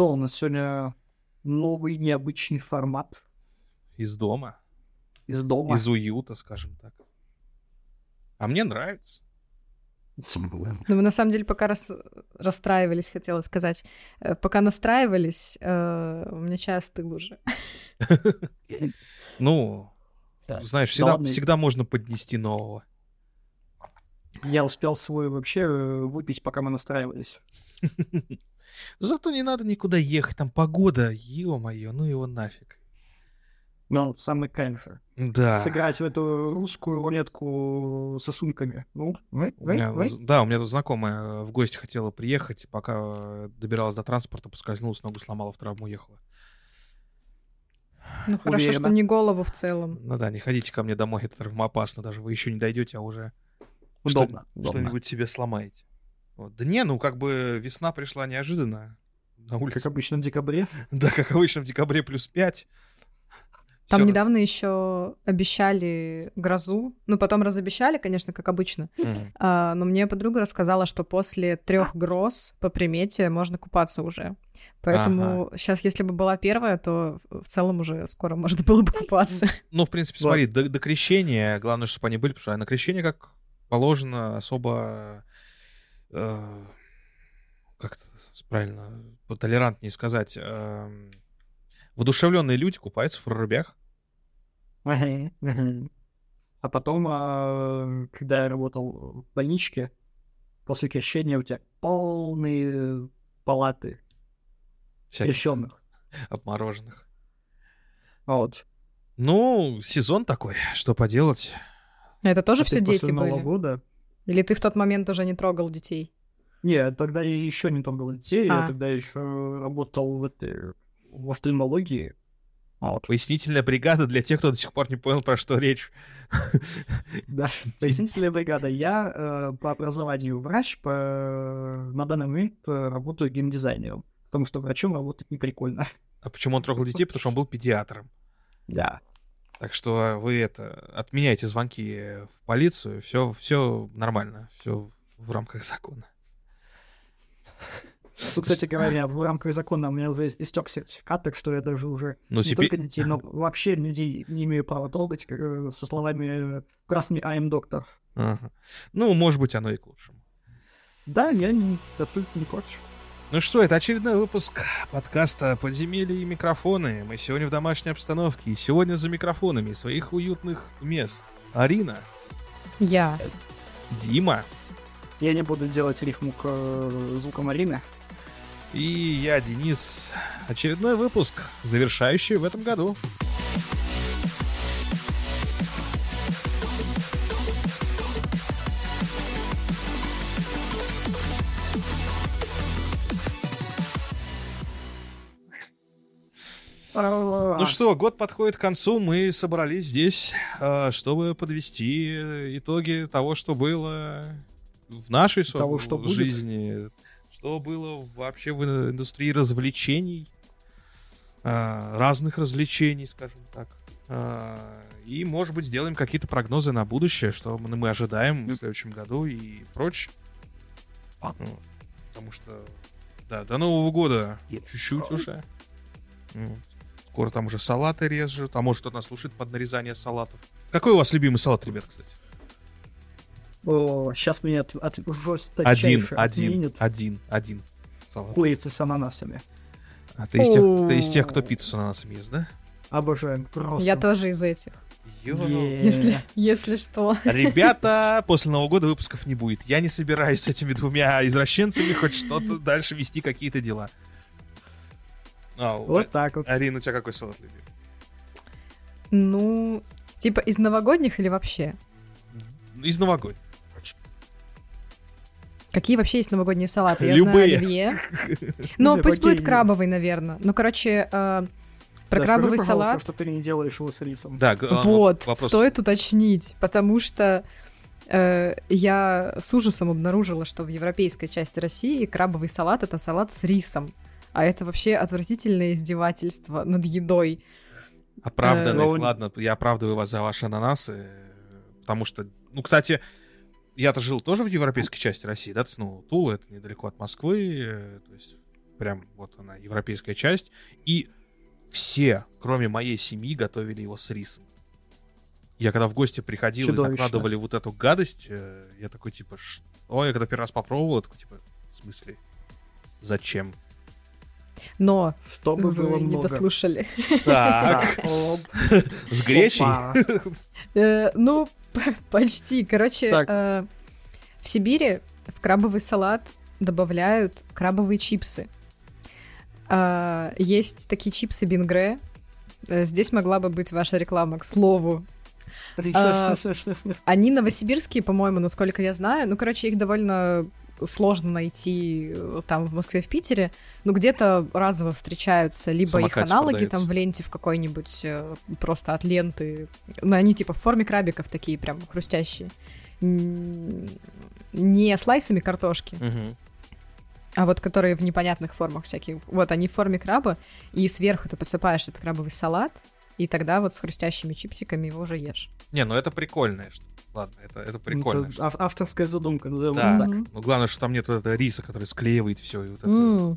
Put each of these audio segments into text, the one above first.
что у нас сегодня новый необычный формат Из дома. из дома. Из уюта, скажем так. А мне нравится. Ну, мы на самом деле пока рас- расстраивались, хотела сказать. Э, Пока настраивались, э, у меня чай остыл уже. Ну, знаешь, всегда можно поднести нового. Я успел свой вообще э, выпить, пока мы настраивались. Зато не надо никуда ехать, там погода, ё-моё, ну его нафиг. Но в самый кайф же. Да. Сыграть в эту русскую рулетку со сумками. Ну, вы, У вы, меня вы. да, у меня тут знакомая э, в гости хотела приехать, пока э, добиралась до транспорта, поскользнулась, ногу сломала, в травму уехала. Ну, хорошо, Уверена. что не голову в целом. Ну да, не ходите ко мне домой, это травмоопасно даже. Вы еще не дойдете, а уже Удобно. что- удобно. что-нибудь себе сломаете. Вот. Да не, ну как бы весна пришла неожиданно. На улице. Как обычно в декабре. Да, как обычно в декабре плюс 5. Там недавно еще обещали грозу. Ну, потом разобещали, конечно, как обычно. А, но мне подруга рассказала, что после трех гроз по примете можно купаться уже. Поэтому сейчас, если бы была первая, то в целом уже скоро можно было бы купаться. Ну, в принципе, смотри, до, до крещения, главное, чтобы они были, потому что на крещение, как положено, особо... э, как это правильно, толерантнее сказать... эм, Воодушевленные люди купаются в прорубях. А потом, а, когда я работал в больничке, после крещения у тебя полные палаты Всяких крещенных. обмороженных. Вот. Ну, сезон такой, что поделать. Это тоже А все дети после Нового были? года? Или ты в тот момент уже не трогал детей? Не, тогда я еще не трогал детей, я А. тогда еще работал в этой в офтальмологии. Вот. Пояснительная бригада для тех, кто до сих пор не понял, про что речь. Да, пояснительная бригада. Я э, по образованию врач, по... на данный момент э, работаю геймдизайнером, потому что врачом работать не прикольно. А почему он трогал детей? Потому что он был педиатром. Да. Так что вы это отменяйте звонки в полицию, все, все нормально, все в рамках закона. Ну, кстати говоря, в рамках закона у меня уже истек сертификат, так что я даже уже Ну, не теперь... только детей, но вообще людей не имею права трогать э, со словами красными «I am доктор». Ага. Ну, может быть, оно и к лучшему. Да, я не, абсолютно не против. Ну что, это очередной выпуск подкаста «Подземелье и микрофоны». Мы сегодня в домашней обстановке, и сегодня за микрофонами своих уютных мест. Арина, Я. Дима Я не буду делать рифму к э, звукам Арины. и я, Денис. Очередной выпуск, завершающий в этом году. Ну что, год подходит к концу, мы собрались здесь, э, чтобы подвести итоги того, что было в нашей Того, что будет. жизни, что было вообще в индустрии развлечений, э, разных развлечений, скажем так. Э, И, может быть, сделаем какие-то прогнозы на будущее, что мы ожидаем в следующем году и прочее. А. Ну, Потому что, да, до Нового года чуть-чуть уже. Ну, Скоро там уже салаты режут, а может кто-то нас слушает под нарезание салатов. Какой у вас любимый салат, ребят, кстати? сейчас меня от, от Один, жесточайше один, отменят один, один салат. курицы с ананасами. А ты из тех, ты из О. тех, кто пиццу с ананасами ест, да? Обожаем. Просто. Я тоже из этих. Если, если что. Ребята, после Нового года выпусков не будет. Я не собираюсь с этими двумя извращенцами хоть что-то дальше вести какие-то дела. А, Вот так вот. Арина, у тебя какой салат любимый? Ну, типа из новогодних или вообще? Из новогодних. Какие вообще есть новогодние салаты? Я Любые. знаю оливье. Ну, Не, пусть будет крабовый, наверное. Ну, короче, э, про Да, крабовый скажи, салат. что ты не делаешь его с рисом. Да, а, Вот, вопрос. стоит уточнить, потому что э, я с ужасом обнаружила, что в европейской части России крабовый салат это салат с рисом. А это вообще отвратительное издевательство над едой. Оправданных, Э, ладно, я оправдываю вас за ваши ананасы, потому что, ну, кстати, я-то жил тоже в европейской части России, да, то есть, ну, Тула, это недалеко от Москвы, э, то есть прям вот она, европейская часть. И все, кроме моей семьи, готовили его с рисом. Я когда в гости приходил Чудовищно. и накладывали вот эту гадость, э, я такой типа, что? Я когда первый раз попробовал, я такой типа, в смысле? Зачем? Но Чтобы вы было не много. дослушали. Так. С гречей? Э, ну, почти. Короче, э, в Сибири в крабовый салат добавляют крабовые чипсы. А, есть такие чипсы Бингре. Э, здесь могла бы быть ваша реклама, к слову. Они новосибирские, по-моему, насколько я знаю. Ну, короче, их довольно сложно найти э, там в Москве, в Питере. Ну, где-то разово встречаются, либо Самокате их аналоги продается. там в ленте в какой-нибудь э, просто от ленты. Ну, они типа в форме крабиков такие прям хрустящие. Не слайсами картошки, угу. а вот которые в непонятных формах всяких. Вот они в форме краба, и сверху ты посыпаешь этот крабовый салат, и тогда вот с хрустящими чипсиками его уже ешь. Не, ну это прикольная штука. Ладно, это, это прикольно. Это что... авторская задумка, назовем да. так. Mm-hmm. Но главное, что там нет вот этого риса, который склеивает все. И вот это... mm.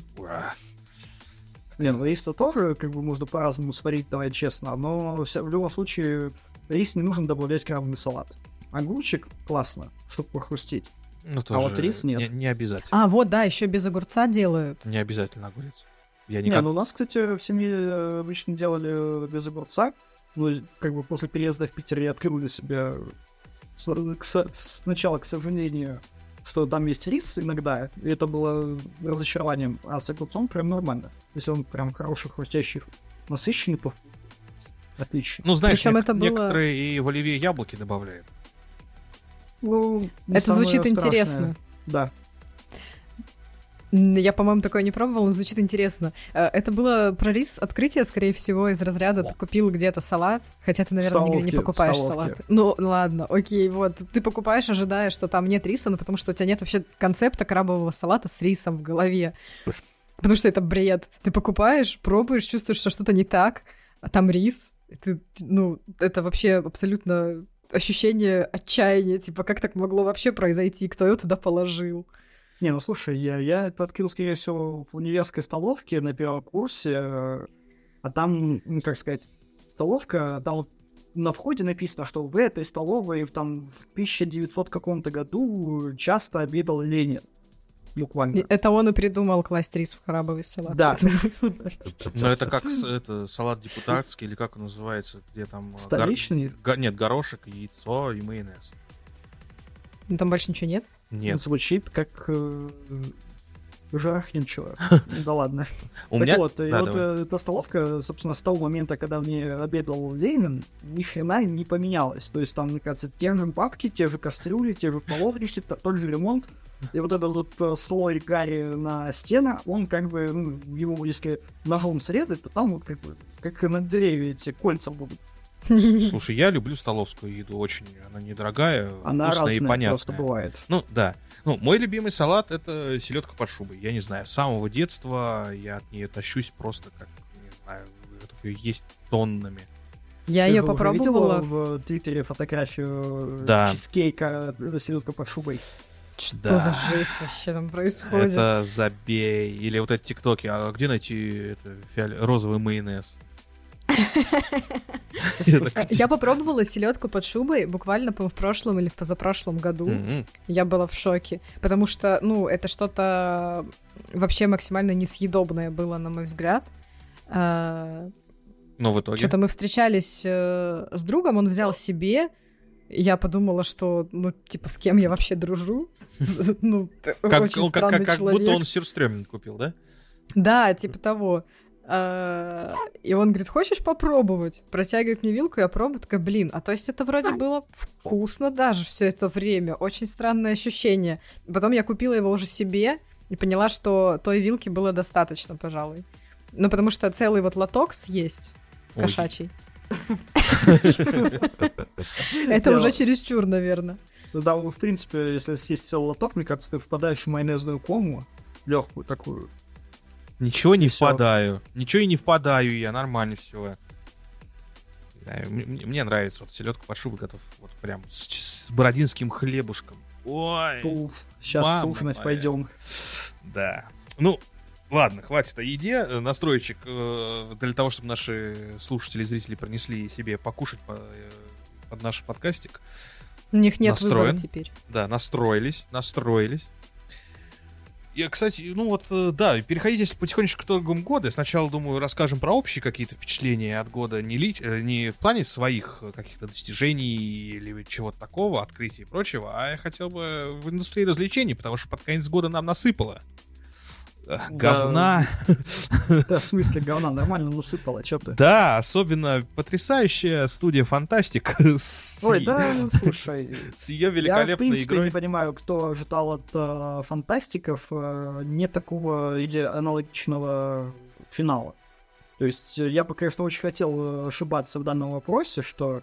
Не, ну рис-то тоже как бы можно по-разному сварить, давай честно, но в любом случае рис не нужно добавлять крабовый салат. Огурчик классно, чтобы похрустить. Ну, тоже а вот рис нет. Не, не обязательно. А, вот, да, еще без огурца делают. Не обязательно огурец. Я никак... Не, ну у нас, кстати, в семье э, обычно делали без огурца. Ну, как бы после переезда в Питер я открыл для себя сначала, к сожалению, что там есть рис иногда, и это было разочарованием, а с огурцом прям нормально. Если он прям хороший, хрустящий, насыщенный, то отлично. Ну, знаешь, Причем нек- это было... некоторые и в оливье яблоки добавляют. Ну, это звучит страшное. интересно. Да. Я, по-моему, такое не пробовала, но звучит интересно. Э, это было про рис открытие, скорее всего, из разряда ты купил где-то салат, хотя ты, наверное, столовки, нигде не покупаешь салат. Ну, ладно, окей, вот. Ты покупаешь, ожидая, что там нет риса, но потому что у тебя нет вообще концепта крабового салата с рисом в голове. Потому что это бред. Ты покупаешь, пробуешь, чувствуешь, что что-то не так, а там рис. Ты, ну, это вообще абсолютно ощущение отчаяния, типа, как так могло вообще произойти, кто его туда положил. Не, ну слушай, я, я это открыл, скорее всего, в универской столовке на первом курсе, а там, ну, как сказать, столовка, там вот на входе написано, что в этой столовой там в 1900 каком-то году часто обедал Ленин. Буквально. Это он и придумал класть рис в крабовый салат. Да. Но это как это, салат депутатский, или как он называется, где там... Э, Столичный? Гор... Нет, горошек, яйцо и майонез. Там больше ничего нет? Нет. Звучит как э, жахненчего. Да ладно. У меня... вот, и вот эта столовка, собственно, с того момента, когда в ней обедал Ленин, ни хрена не поменялась. То есть там, мне кажется, те же папки, те же кастрюли, те же половники, тот же ремонт. И вот этот вот э, слой гари на стенах, он как бы, ну, его если ножом срезать, то там вот как бы, как на деревья эти кольца будут. Слушай, я люблю столовскую еду, очень она недорогая, она вкусная и понятная. просто бывает. Ну, да. Ну, мой любимый салат — это селедка под шубой. Я не знаю, с самого детства я от нее тащусь просто как, не знаю, готов ее есть тоннами. Я ее попробовала. в Твиттере фотографию да. чизкейка э, селедка под шубой. Что да. за жесть вообще там происходит? Это забей. Или вот эти тиктоки. А где найти это, фиол... розовый майонез? Я попробовала селедку под шубой буквально в прошлом или в позапрошлом году. Я была в шоке, потому что, ну, это что-то вообще максимально несъедобное было, на мой взгляд. А, Но в итоге? Что-то мы встречались э, с другом, он взял себе, я подумала, что, ну, типа, с кем я вообще дружу? Ну, очень странный человек. Как будто он сюрстрёминг купил, да? Да, типа того. А, и он говорит, хочешь попробовать? Протягивает мне вилку, я пробую, такая, блин, а то есть это вроде было вкусно даже все это время, очень странное ощущение. Потом я купила его уже себе и поняла, что той вилки было достаточно, пожалуй. Ну, потому что целый вот лоток съесть кошачий. Это уже чересчур, наверное. Да, в принципе, если съесть целый лоток, мне кажется, ты впадаешь в майонезную кому, легкую такую, Ничего не все. впадаю. Ничего и не впадаю я, нормально все. Мне, мне нравится вот селедка под шубой готов. Вот прям с, с бородинским хлебушком. Ой. Туф. Сейчас ужинать пойдем. Да. Ну, Ладно, хватит о еде. Настройчик э, для того, чтобы наши слушатели и зрители принесли себе покушать по, э, под наш подкастик. У них нет настроен. выбора теперь. Да, настроились, настроились. Я, кстати, ну вот, э, да, переходить, если потихонечку к итогам года. Сначала, думаю, расскажем про общие какие-то впечатления от года, не, ли, э, не в плане своих э, каких-то достижений или чего-то такого, открытий и прочего, а я хотел бы в индустрии развлечений, потому что под конец года нам насыпало. Говна. Да, в смысле говна, нормально насыпало, что ты. Да, особенно потрясающая студия Фантастик. Ой, да, ну слушай. С ее великолепной Я, в принципе, игрой. не понимаю, кто ждал от э, Фантастиков э, не такого или аналогичного финала. То есть э, я бы, конечно, очень хотел ошибаться в данном вопросе, что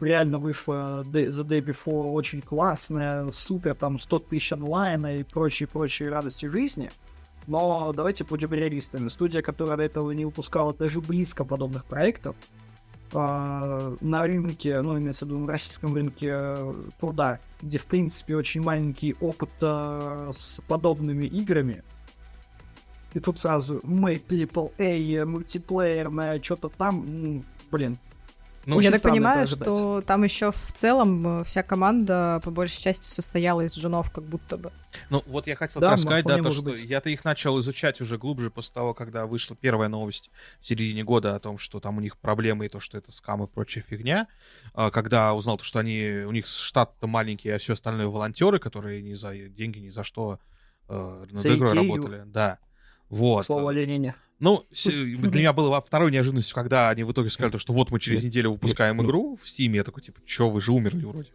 реально вышла The Day Before очень классная, супер, там 100 тысяч онлайна и прочие-прочие радости жизни. Но давайте будем реалистами. Студия, которая до этого не выпускала даже близко подобных проектов, э, на рынке, ну, имеется в виду на российском рынке э, труда, где, в принципе, очень маленький опыт э, с подобными играми, и тут сразу мы AAA, мультиплеерное, что-то там, блин, ну, я так понимаю, что там еще в целом э, вся команда по большей части состояла из женов, как будто бы. Ну, вот я хотел да, сказать, да, то, что быть. я-то их начал изучать уже глубже после того, когда вышла первая новость в середине года о том, что там у них проблемы и то, что это скам и прочая фигня. А, когда узнал то, что они, у них штат-то маленький, а все остальное волонтеры, которые ни за деньги, ни за что э, над игрой работали. Да. Вот. Слово Ленине. Ну, для меня было второй неожиданностью, когда они в итоге сказали, что вот мы через неделю выпускаем игру в Steam. Я такой, типа, чё, вы же умерли вроде.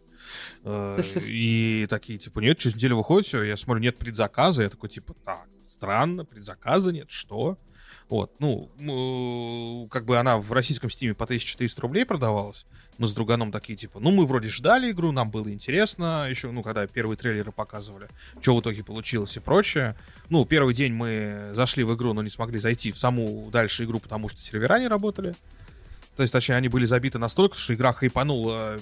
Э, и такие, типа, нет, через неделю выходит все. Я смотрю, нет предзаказа. Я такой, типа, так, странно, предзаказа нет, что? Вот, ну, как бы она в российском стиме по 1400 рублей продавалась. Мы с друганом такие, типа, ну, мы вроде ждали игру, нам было интересно, еще, ну, когда первые трейлеры показывали, что в итоге получилось и прочее. Ну, первый день мы зашли в игру, но не смогли зайти в саму дальше игру, потому что сервера не работали. То есть, точнее, они были забиты настолько, что игра хайпанула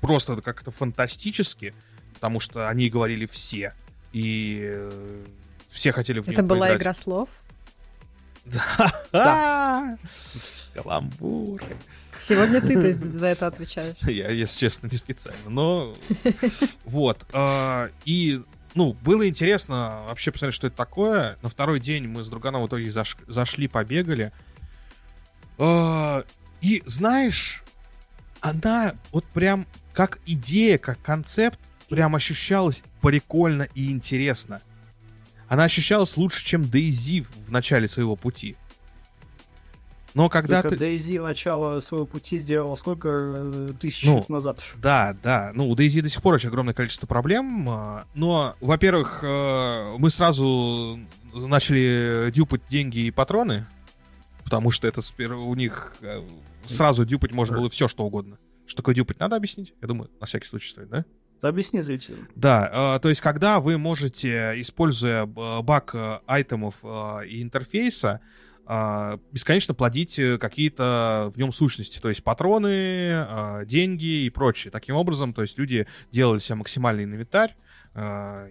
просто как-то фантастически, потому что они говорили все. И э, все хотели в нее Это была игра слов? Да. Каламбур. Сегодня ты, то есть, за это отвечаешь. Я, если честно, не специально. Но вот. А, и ну, было интересно вообще посмотреть, что это такое. На второй день мы с друганом в итоге заш... зашли, побегали. А, и знаешь, она вот прям как идея, как концепт, прям ощущалась прикольно и интересно она ощущалась лучше, чем Дейзи в начале своего пути. Но когда Только ты... Дейзи начало своего пути сделала сколько э, тысяч ну, лет назад? Да, да. Ну, у Дейзи до сих пор очень огромное количество проблем. А, но, во-первых, э, мы сразу начали дюпать деньги и патроны, потому что это у них э, сразу дюпать можно было все, что угодно. Что такое дюпать, надо объяснить? Я думаю, на всякий случай стоит, да? Объясни зрителям. Да, то есть когда вы можете, используя э, баг э, айтемов э, и интерфейса, бесконечно плодить какие-то в нем сущности, то есть патроны, деньги и прочее. Таким образом, то есть люди делали себе максимальный инвентарь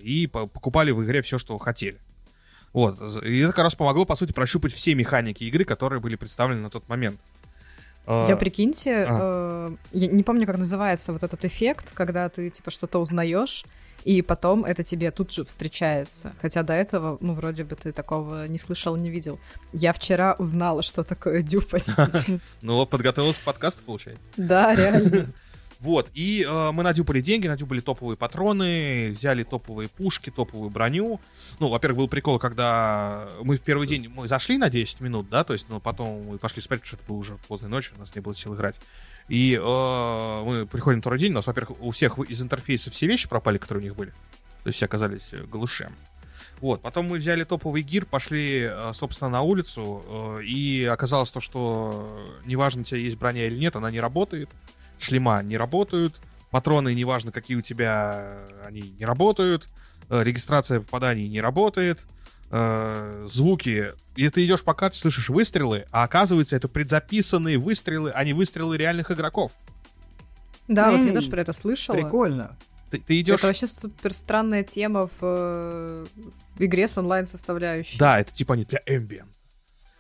и покупали в игре все, что хотели. Вот. И это как раз помогло, по сути, прощупать все механики игры, которые были представлены на тот момент. Я, прикиньте, а. э, я не помню, как называется вот этот эффект, когда ты, типа, что-то узнаешь, и потом это тебе тут же встречается. Хотя до этого, ну, вроде бы ты такого не слышал, не видел. Я вчера узнала, что такое дюпать. Ну, подготовилась к подкасту, получается. Да, реально. Вот, и э, мы надюпали деньги, надюпали топовые патроны, взяли топовые пушки, топовую броню. Ну, во-первых, был прикол, когда мы в первый день мы зашли на 10 минут, да, то есть, ну, потом мы пошли спать, потому что это было уже поздней ночью, у нас не было сил играть. И э, мы приходим второй день, у нас, во-первых, у всех из интерфейса все вещи пропали, которые у них были. То есть все оказались э, глушем. Вот, потом мы взяли топовый гир, пошли, э, собственно, на улицу, э, и оказалось то, что неважно, у тебя есть броня или нет, она не работает шлема не работают, патроны, неважно какие у тебя, они не работают, э, регистрация попаданий не работает, э, звуки. И ты идешь по карте, слышишь выстрелы, а оказывается, это предзаписанные выстрелы, а не выстрелы реальных игроков. Да, mm, вот я тоже про это слышала. Прикольно. ты, ты идешь... Это вообще супер странная тема в, э, в игре с онлайн составляющей. Да, это типа не для ambient.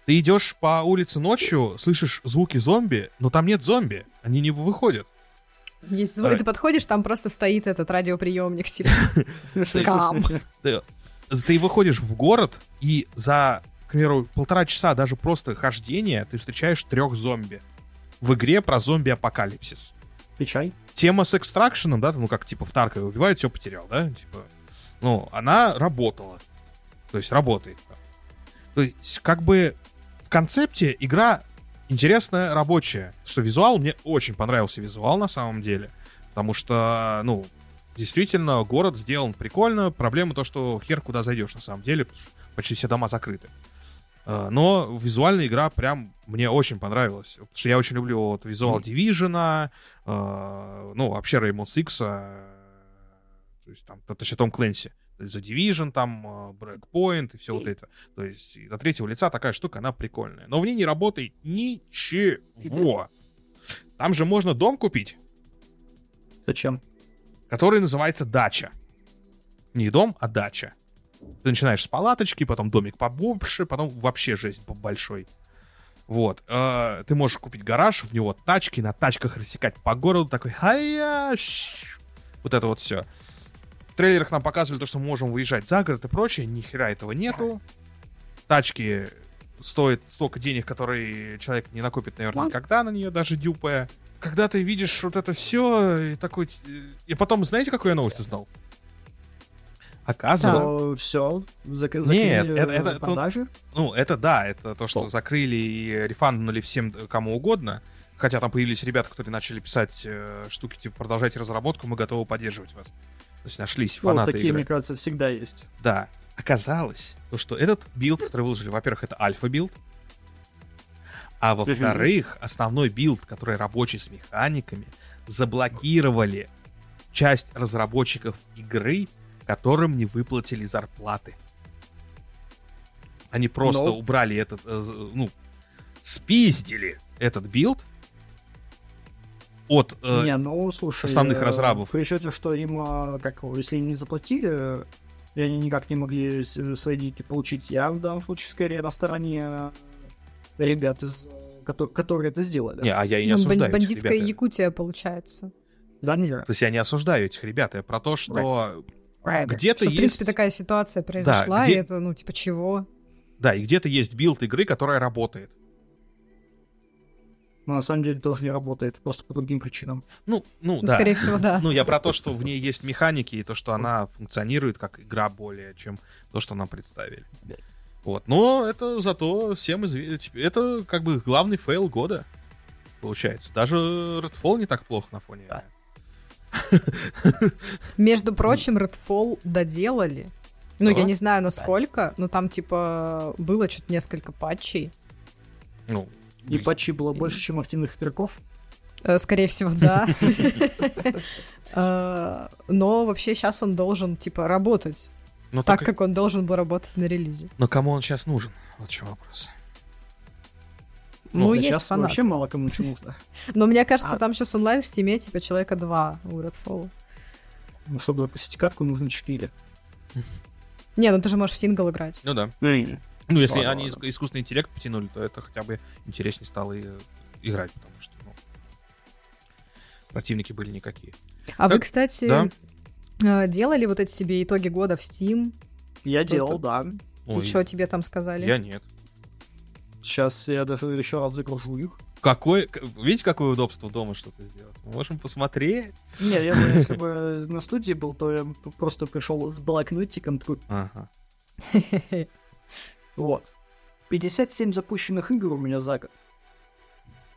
Ты идешь по улице ночью, слышишь звуки зомби, но там нет зомби, они не выходят. Есть звук, ты подходишь, там просто стоит этот радиоприемник, типа. Скам. Ты выходишь в город, и за, к примеру, полтора часа даже просто хождения ты встречаешь трех зомби. В игре про зомби-апокалипсис. Печай. Тема с экстракшеном, да, ну как типа в Таркове убивают, все потерял, да, типа. Ну, она работала. То есть работает. То есть, как бы в концепте игра интересная, рабочая. Что визуал, мне очень понравился визуал на самом деле. Потому что, ну, действительно, город сделан прикольно. Проблема то, что хер куда зайдешь на самом деле, потому что почти все дома закрыты. А, но визуальная игра прям мне очень понравилась. Потому что я очень люблю вот визуал Division, э, ну, вообще Rainbow Six, э, то есть там, точнее, Том Клэнси. The Division, там, а, Breakpoint и все вот это. То есть до третьего лица такая штука, она прикольная. Но в ней не работает ничего. Там же можно дом купить. Зачем? Который называется дача. Не дом, а дача. Ты начинаешь с палаточки, потом домик побольше, потом вообще жизнь большой. Вот. Э, ты можешь купить гараж, в него тачки, на тачках рассекать по городу, такой, хая, вот это вот все трейлерах нам показывали то, что мы можем выезжать за город и прочее. Ни хера этого нету. Тачки стоят столько денег, которые человек не накопит, наверное, никогда на нее, даже дюпая. Когда ты видишь вот это все, и такой... И потом, знаете, какую я новость узнал? Оказывается... Да. Все, зак- Нет, это, это, продажи? ну, это да, это то, что, что? закрыли и рефанднули всем, кому угодно. Хотя там появились ребята, которые начали писать э, штуки типа «продолжайте разработку, мы готовы поддерживать вас». То есть нашлись ну, фанаты такие, игры. мне кажется, всегда есть. Да. Оказалось, то, что этот билд, который выложили, во-первых, это альфа-билд, а во-вторых, основной билд, который рабочий с механиками, заблокировали часть разработчиков игры, которым не выплатили зарплаты. Они просто Но... убрали этот, э, ну, спиздили этот билд, от э, не, ну, слушай, основных э, разрабов. При учете, что им, э, как, если не заплатили, и они никак не могли свои деньги получить, я в данном случае скорее на стороне ребят, из, которые, которые это сделали. Не, а я и не ну, осуждаю Бандитская этих Якутия, получается. Да, не То есть я не осуждаю этих ребят, я про то, что right. где-то есть... в принципе, такая ситуация произошла, да, где... и это, ну, типа, чего? Да, и где-то есть билд игры, которая работает но на самом деле тоже не работает, просто по другим причинам. Ну, ну, ну да. Скорее всего, да. Ну, я про то, что в ней есть механики, и то, что она функционирует как игра более, чем то, что нам представили. Вот. Но это зато всем известно. Это как бы главный фейл года, получается. Даже Redfall не так плохо на фоне. Да. Между прочим, Redfall доделали. Ну, я не знаю, насколько, но там, типа, было что-то несколько патчей. Ну, и патчей было больше, чем активных игроков? Э, скорее всего, да. Э, но вообще сейчас он должен, типа, работать. Но так, только... как он должен был работать на релизе. Но кому он сейчас нужен? Вот что вопрос. Ну, ну есть сейчас фанат. вообще мало кому ничего нужно. Но мне кажется, а... там сейчас онлайн в стиме, типа, человека два у Redfall. Ну, чтобы запустить катку, нужно 4. Не, ну ты же можешь в сингл играть. Ну да. Ну, если ладно, они ладно. искусственный интеллект потянули, то это хотя бы интереснее стало и играть, потому что ну, противники были никакие. А так, вы, кстати, да? Э, делали вот эти себе итоги года в Steam? Я делал, да. И что тебе там сказали? Я нет. Сейчас я даже еще раз загружу их. Какой, видите, какое удобство дома что-то сделать? Мы можем посмотреть. Не, я бы, если бы на студии был, то я просто пришел с блокнотиком. Ага. Вот. 57 запущенных игр у меня за год.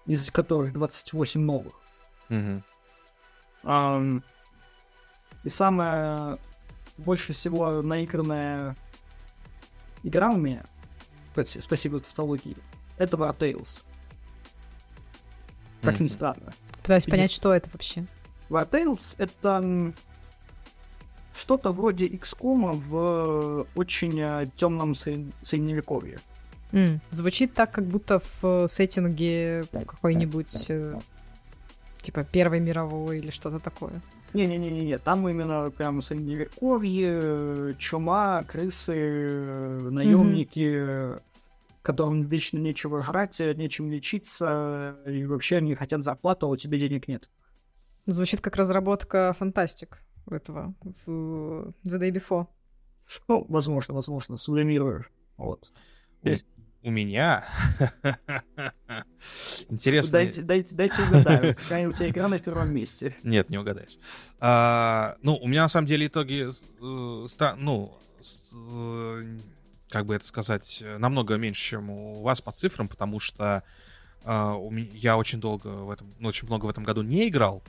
Из которых 28 новых. Угу. Um, и самая больше всего наигранная игра у меня, спасибо тавтологии, это War Tales. Как ни странно. Пытаюсь 50... понять, что это вообще. War Tales это что-то вроде XCOM в очень э, темном средневековье. Mm. Звучит так, как будто в сеттинге какой-нибудь э, типа Первой мировой или что-то такое. Не-не-не, там именно прям средневековье, чума, крысы, наемники, которым вечно нечего жрать, нечем лечиться, и вообще они хотят зарплату, а у тебя денег нет. Звучит как разработка фантастик этого в The Day Before. Ну, возможно, возможно, сублимирую. Вот. У меня интересно. Дайте, дайте, дайте угадаю, какая у тебя игра на первом месте. Нет, не угадаешь. А, ну, у меня на самом деле итоги, э, ну, э, как бы это сказать, намного меньше, чем у вас по цифрам, потому что э, меня, я очень долго в этом, ну, очень много в этом году не играл.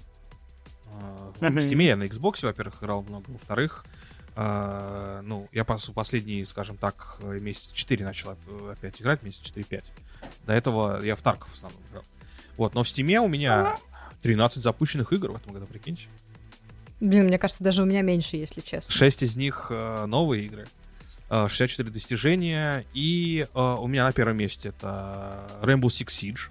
Э, в Steam я на Xbox, во-первых, играл много, во-вторых, Uh, ну, я пос последние, скажем так, месяц 4 начал опять играть, месяц 4-5. До этого я в Тарков в основном играл. Вот, но в Стиме у меня 13 запущенных игр в этом году, прикиньте. Блин, мне кажется, даже у меня меньше, если честно. 6 из них uh, новые игры. Uh, 64 достижения. И у меня на первом месте это Rainbow Six Siege.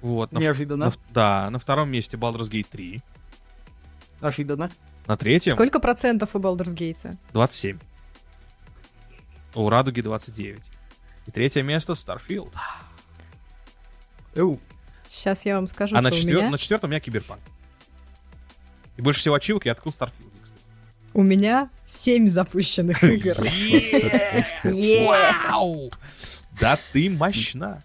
Вот, Неожиданно. На, да, на втором месте Baldur's Gate 3. Ожиданно. На третьем... Сколько процентов у Baldur's Gate? 27. У Радуги 29. И третье место Starfield. Эу. Сейчас я вам скажу, а на, четвер... меня... на четвертом у меня Киберпанк. И больше всего ачивок я открыл Starfield, кстати. У меня 7 запущенных игр. Вау! Да ты мощна.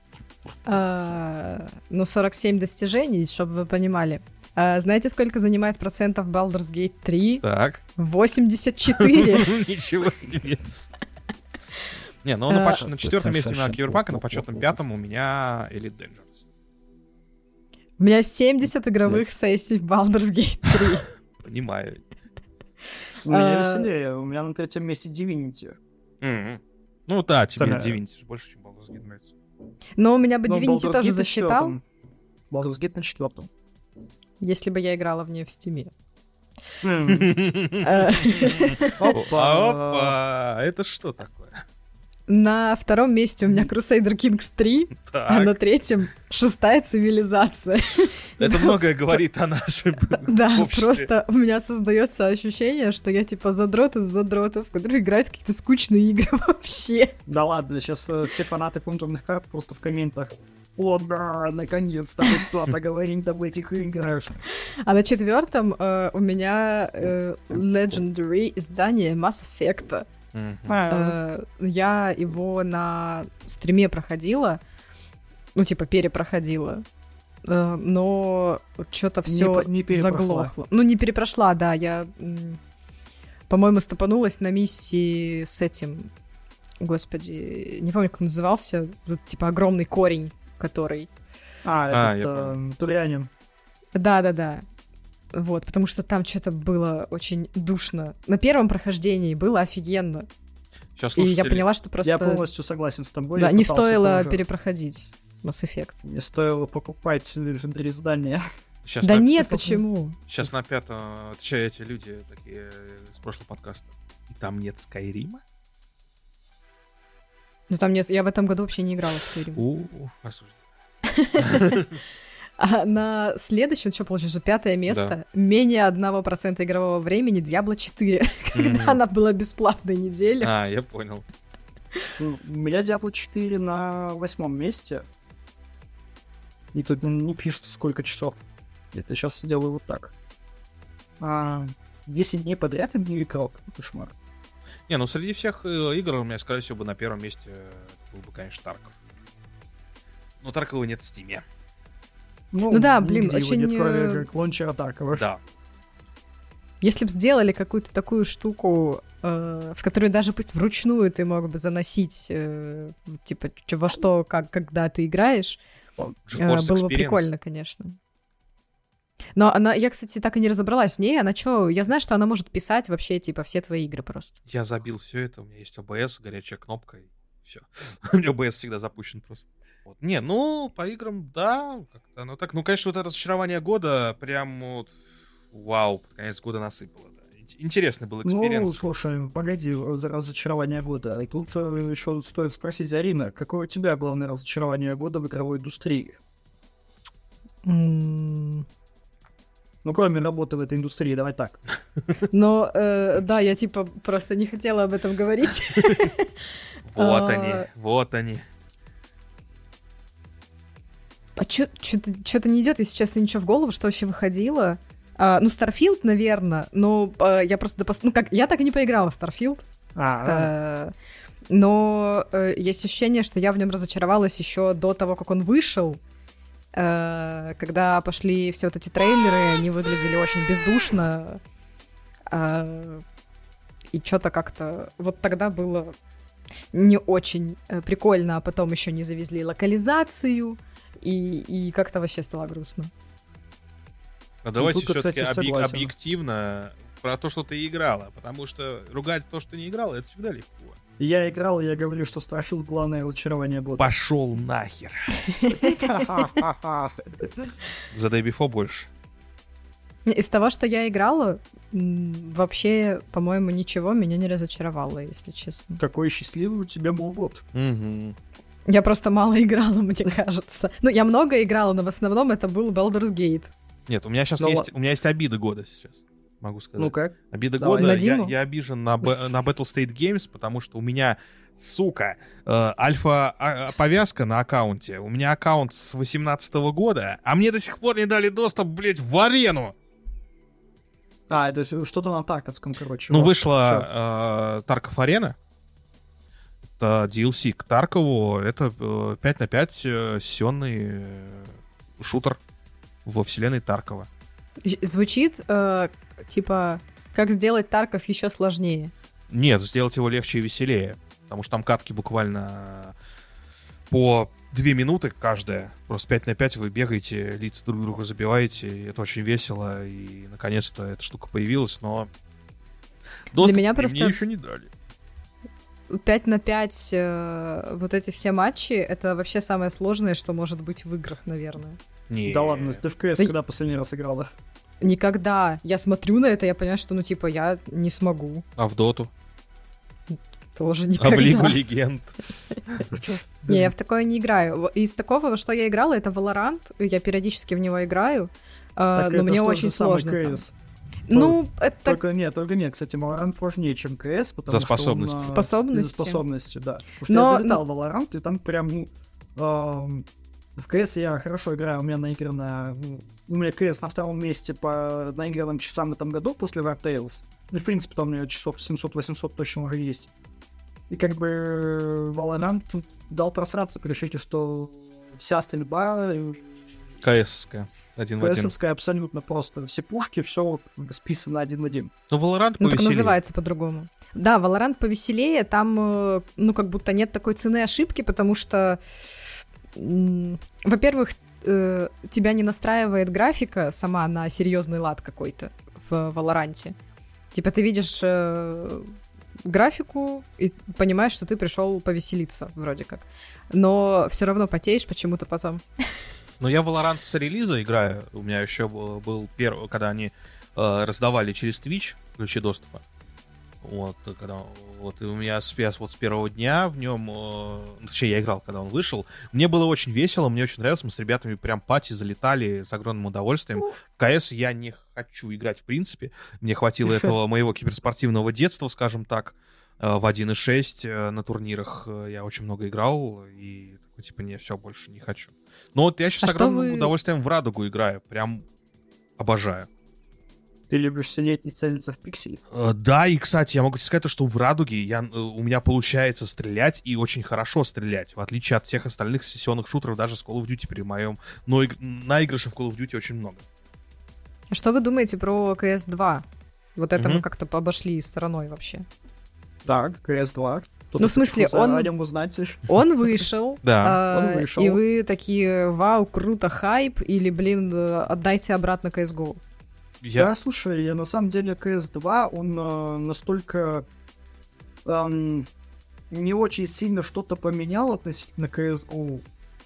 А, ну, 47 достижений, чтобы вы понимали. А, знаете, сколько занимает процентов Baldur's Gate 3? Так. 84. Ничего себе. Не, ну на, поч- на четвертом месте у меня Киберпанк, а на почетном пятом у меня Elite Dangerous. У меня 70 игровых сессий в Baldur's Gate 3. Понимаю. У меня веселее, у меня на третьем месте Divinity. Ну да, тебе Divinity больше, чем Baldur's Gate нравится. Но у меня бы Divinity тоже засчитал. Baldur's Gate на четвертом. Если бы я играла в нее в стиме. Опа! Это что такое? На втором месте у меня Crusader Kings 3, а на третьем шестая цивилизация. Это многое говорит о нашем Да, просто у меня создается ощущение, что я типа задрот из задротов, которые играют какие-то скучные игры вообще. Да ладно, сейчас э, все фанаты контурных карт просто в комментах о да, наконец-то хоть кто-то говорит об этих играх. А на четвертом э, у меня э, Legendary издание Mass Effect. Э, я его на стриме проходила, ну типа перепроходила, э, но что-то все не, не заглохло. Ну не перепрошла, да, я, по-моему, стопанулась на миссии с этим, господи, не помню, как он назывался, тут типа огромный корень который... А, а это э, Тулянин. Да-да-да. Вот, потому что там что-то было очень душно. На первом прохождении было офигенно. Сейчас, и я поняла, что просто... Я полностью согласен с тобой. Да, не стоило тоже... перепроходить Mass Effect. Не стоило покупать Legendary издания. Сейчас да на... нет, почему? Сейчас на пятом отвечают эти люди такие с прошлого подкаста. И там нет Скайрима? Ну там нет, я в этом году вообще не играла в Skyrim. У, А на следующем, что получается, пятое место, да. менее одного процента игрового времени Diablo 4, когда она была бесплатной неделю. А, я понял. У меня Diablo 4 на восьмом месте. И тут не пишет, сколько часов. Это сейчас сделаю вот так. А, 10 дней подряд я не играл, кошмар. Не, ну среди всех э, игр у меня, скорее всего, бы на первом месте был бы, конечно, Тарков. Но Таркова нет в Стиме. Ну, ну да, блин, очень... Нет, кроме лончера Таркова. Да. Если бы сделали какую-то такую штуку, э, в которую даже пусть вручную ты мог бы заносить, э, типа, во что, как, когда ты играешь, э, было бы прикольно, конечно. Но она, я, кстати, так и не разобралась в ней. Она что, я знаю, что она может писать вообще, типа, все твои игры просто. Я забил все это, у меня есть OBS, горячая кнопка, и все. у меня OBS всегда запущен просто. Вот. Не, ну, по играм, да, как-то, ну так, ну, конечно, вот это разочарование года прям вот, вау, под конец года насыпало, да. Интересный был experience. Ну, слушай, погоди, за разочарование года. И тут э, еще стоит спросить, Арина, какое у тебя главное разочарование года в игровой индустрии? Ну, кроме работы в этой индустрии, давай так. Но, э, да, я типа просто не хотела об этом говорить. Вот А, они, вот они. А что-то не идет, если честно, ничего в голову, что вообще выходило. А, ну, Starfield, наверное, но а, я просто... допос- Ну, как, я так и не поиграла в Starfield. А, Э, Но э, есть ощущение, что я в нем разочаровалась еще до того, как он вышел. Э, Когда пошли все вот эти трейлеры, они выглядели очень бездушно. Э, И что-то как-то... Вот тогда было не очень э, прикольно, а потом еще не завезли локализацию, и, и как-то вообще стало грустно. Но давайте все-таки согласен. объективно про то, что ты играла. Потому что ругать то, что не играла, это всегда легко. Я играл, и я говорю, что Starfield главное разочарование года. Пошел нахер. За Day Before больше. Из того, что я играла, вообще, по-моему, ничего меня не разочаровало, если честно. Какой счастливый у тебя был год. Я просто мало играла, мне кажется. Ну, я много играла, но в основном это был Baldur's Gate. Нет, у меня сейчас Ну есть, у меня есть обида года сейчас. Могу сказать. Ну как? Обида Давай. года. На Я, я обижен на, на Battle State Games, потому что у меня, сука, э, альфа-повязка на аккаунте. У меня аккаунт с 18 года, а мне до сих пор не дали доступ, блядь, в арену. А, это что-то на Тарковском, короче. Ну, Вот. Вышла э, Тарков Арена. DLC к Таркову. Это э, 5 на 5 э, сессионный э, шутер во вселенной Таркова. Звучит, э, типа, как сделать Тарков еще сложнее. Нет, сделать его легче и веселее. Потому что там катки буквально по две минуты каждая. Просто 5 на 5 вы бегаете, лица друг друга забиваете. И это очень весело. И наконец-то эта штука появилась, но... доступ меня к ней просто- Мне еще не дали. 5 на 5 э, вот эти все матчи, это вообще самое сложное, что может быть в играх, наверное. Не. Да ладно, ты в КС Да когда последний раз играла? Никогда. Я смотрю на это, я понимаю, что, ну, типа, я не смогу. А в доту? Тоже А никогда. в Лигу Легенд? Не, я в такое не играю. Из такого, во что я играла, это Valorant. Я периодически в него играю. а, Так но мне очень сложно. Ну, это Только нет, только нет, кстати, Valorant сложнее, чем КС, потому За что он, способности. а, Способности. из-за способности, да. Потому что Но- я залетал в Valorant, и там прям, ну, ам, в КС я хорошо играю, у меня наиграно, у меня КС на втором месте по наигранным часам в этом году после War Tales. Ну, в принципе, там у меня часов 700-800 точно уже есть. И как бы Valorant дал просраться, решите, что вся стрельба КСовская. Один в один. КСовская абсолютно просто. Все пушки, все списано один в один. Ну, Valorant Ну, так повеселее. называется по-другому. Да, Valorant повеселее, там, э, ну, как будто нет такой цены ошибки, потому что, во-первых, э, тебя не настраивает графика сама на серьезный лад какой-то в Валоранте. Типа ты видишь э, графику и понимаешь, что ты пришел повеселиться, вроде как. Но все равно потеешь почему-то потом. Но я в Valorant с релиза играю. У меня еще был, был первый, когда они э, раздавали через Twitch ключи доступа. Вот, когда, вот, и у меня с, я с- вот с первого дня в нем, э, точнее, я играл, когда он вышел. Мне было очень весело, мне очень нравилось, мы с ребятами прям пати залетали с огромным удовольствием. В КС я не хочу играть в принципе. Мне хватило этого моего киберспортивного детства, скажем так. Э, В 1.6 э, на турнирах э, я очень много играл, и такой, типа, не, все, больше не хочу. Но вот я сейчас А с огромным вы- удовольствием в радугу играю. Прям обожаю. Ты любишь сидеть и целиться в пиксели. Э, Да, и, кстати, я могу тебе сказать, то, что в радуге я, э, у меня получается стрелять и очень хорошо стрелять, в отличие от всех остальных сессионных шутеров, даже с Call of Duty при моем. Но иг- наигрышей в Call of Duty очень много. А Что вы думаете про CS2? Вот это мы Мгм. как-то обошли стороной вообще. Так, КС-2. Ну, в смысле, он- О нем узнать. Он вышел, Да. а, Он вышел. и вы такие, вау, круто, хайп, или, блин, э, отдайте обратно CSGO. Я... Да, слушай, я на самом деле КС-2, он э, настолько эм, не очень сильно что-то поменял относительно CSGO.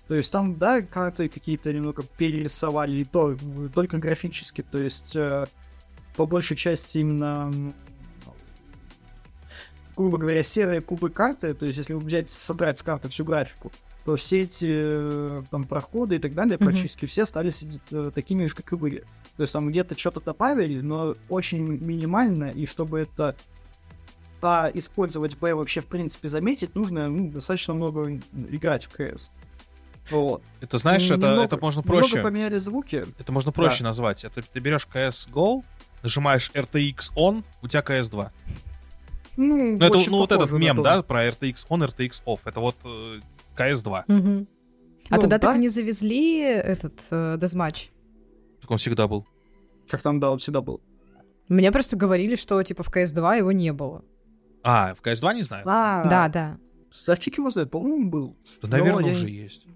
То есть там, да, карты какие-то немного перерисовали, и то только графически, то есть э, по большей части именно грубо говоря, серые кубы карты, то есть если взять, собрать с карты всю графику, то все эти э, там проходы и так далее, mm-hmm. практически все стали э, такими же, как и были. То есть там где-то что-то добавили, но очень минимально, и чтобы это а использовать Б вообще в принципе заметить, нужно ну, достаточно много играть в КС. Вот. Это знаешь, это, немного, это можно проще. Поменяли звуки. Это можно проще да. назвать. Это ты берешь CS Go, нажимаешь RTX on, у тебя CS 2. Ну, ну, это, ну вот этот мем, да, про RTX on, RTX off. Это вот э, CS 2. Угу. А ну, туда да? так и не завезли этот э, дезматч? Так он всегда был. Как там, да, он всегда был. Мне просто говорили, что типа в CS 2 его не было. А, в CS 2 не знаю. А, да, да. Ставчик его знает, по-моему, был. Да, наверное, уже есть.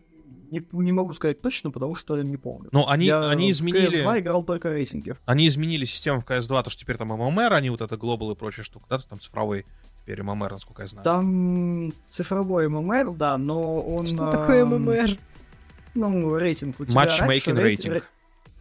Не, не могу сказать точно, потому что я не помню. Но они, я они изменили... В CS2 играл только рейтинги. Они изменили систему в CS2, то, что теперь там ММР, они вот это Global и прочая штука, да, там цифровой теперь ММР, насколько я знаю. Там цифровой ММР, да, но он... Что такое ММР? Ну, рейтинг у тебя Матчмейкинг рейтинг.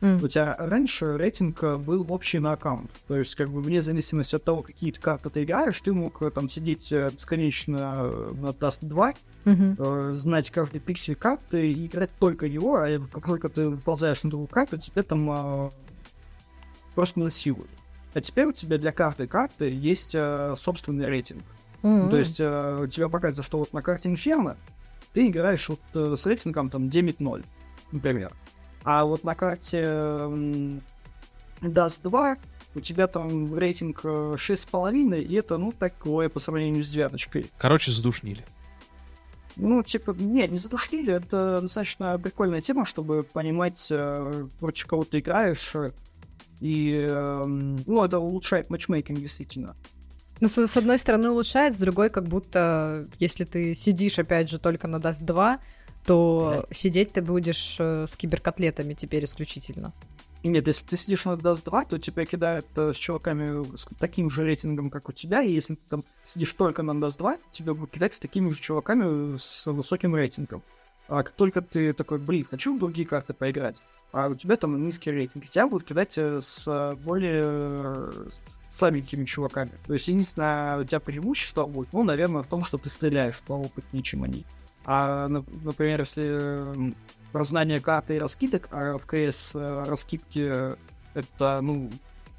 Mm. У тебя раньше рейтинг э, был общий на аккаунт. То есть, как бы, вне зависимости от того, какие карты ты играешь, ты мог э, там сидеть э, бесконечно на Dust 2, mm-hmm. э, знать каждый пиксель карты и играть только его, а как только ты вползаешь на другую карту, тебе там э, просто насилуют. А теперь у тебя для каждой карты есть э, собственный рейтинг. Mm-hmm. То есть э, у тебя показывается, что вот на карте Инферно ты играешь вот э, с рейтингом там 9-0, например. А вот на карте Dust 2 у тебя там рейтинг 6,5, э, и это, ну, такое по сравнению с девяточкой. Короче, задушнили. Ну, типа, нет, не задушнили, это достаточно прикольная тема, чтобы понимать, э, против кого ты играешь, и, э, ну, это улучшает матчмейкинг, действительно. Ну, с, с одной стороны улучшает, с другой, как будто, если ты сидишь, опять же, только на Dust 2, то да. сидеть ты будешь э, с киберкотлетами теперь исключительно. Нет, если ты сидишь на Dust 2, то тебя кидают э, с чуваками с таким же рейтингом, как у тебя, и если ты там сидишь только на Dust 2, тебя будут кидать с такими же чуваками с высоким рейтингом. А как только ты такой, блин, хочу в другие карты поиграть, а у тебя там низкий рейтинг, тебя будут кидать э, с более слабенькими чуваками. То есть единственное у тебя преимущество будет, ну, наверное, в том, что ты стреляешь поопытнее, чем они. А, например, если знание карты и раскидок, а в КС э, раскидки это, ну,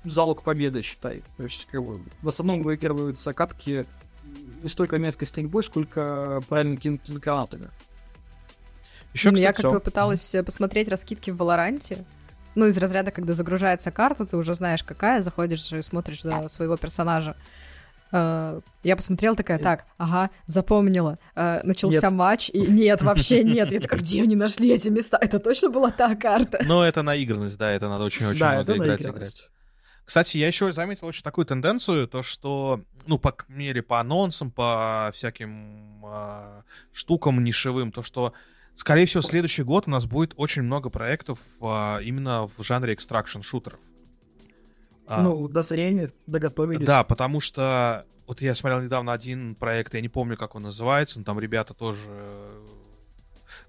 залог победы, считай. То есть, как бы, в основном выигрываются катки не столько меткой стрельбой, сколько правильно кинутыми гранатами. Еще, кстати, я как бы пыталась посмотреть раскидки в Валоранте. Ну, из разряда, когда загружается карта, ты уже знаешь, какая, заходишь и смотришь за своего персонажа. Uh, я посмотрела такая, так, ага, запомнила. Uh, начался нет. матч, и нет, вообще нет. Я такая, где они нашли эти места? Это точно была та карта? Ну, это наигранность, да, это надо очень-очень да, много играть, играть. Кстати, я еще заметил очень такую тенденцию, то что, ну, по мере по анонсам, по всяким э, штукам нишевым, то что, скорее всего, следующий год у нас будет очень много проектов э, именно в жанре экстракшн шутеров. А, ну, дозрение, доготовились. Да, потому что вот я смотрел недавно один проект, я не помню, как он называется, но там ребята тоже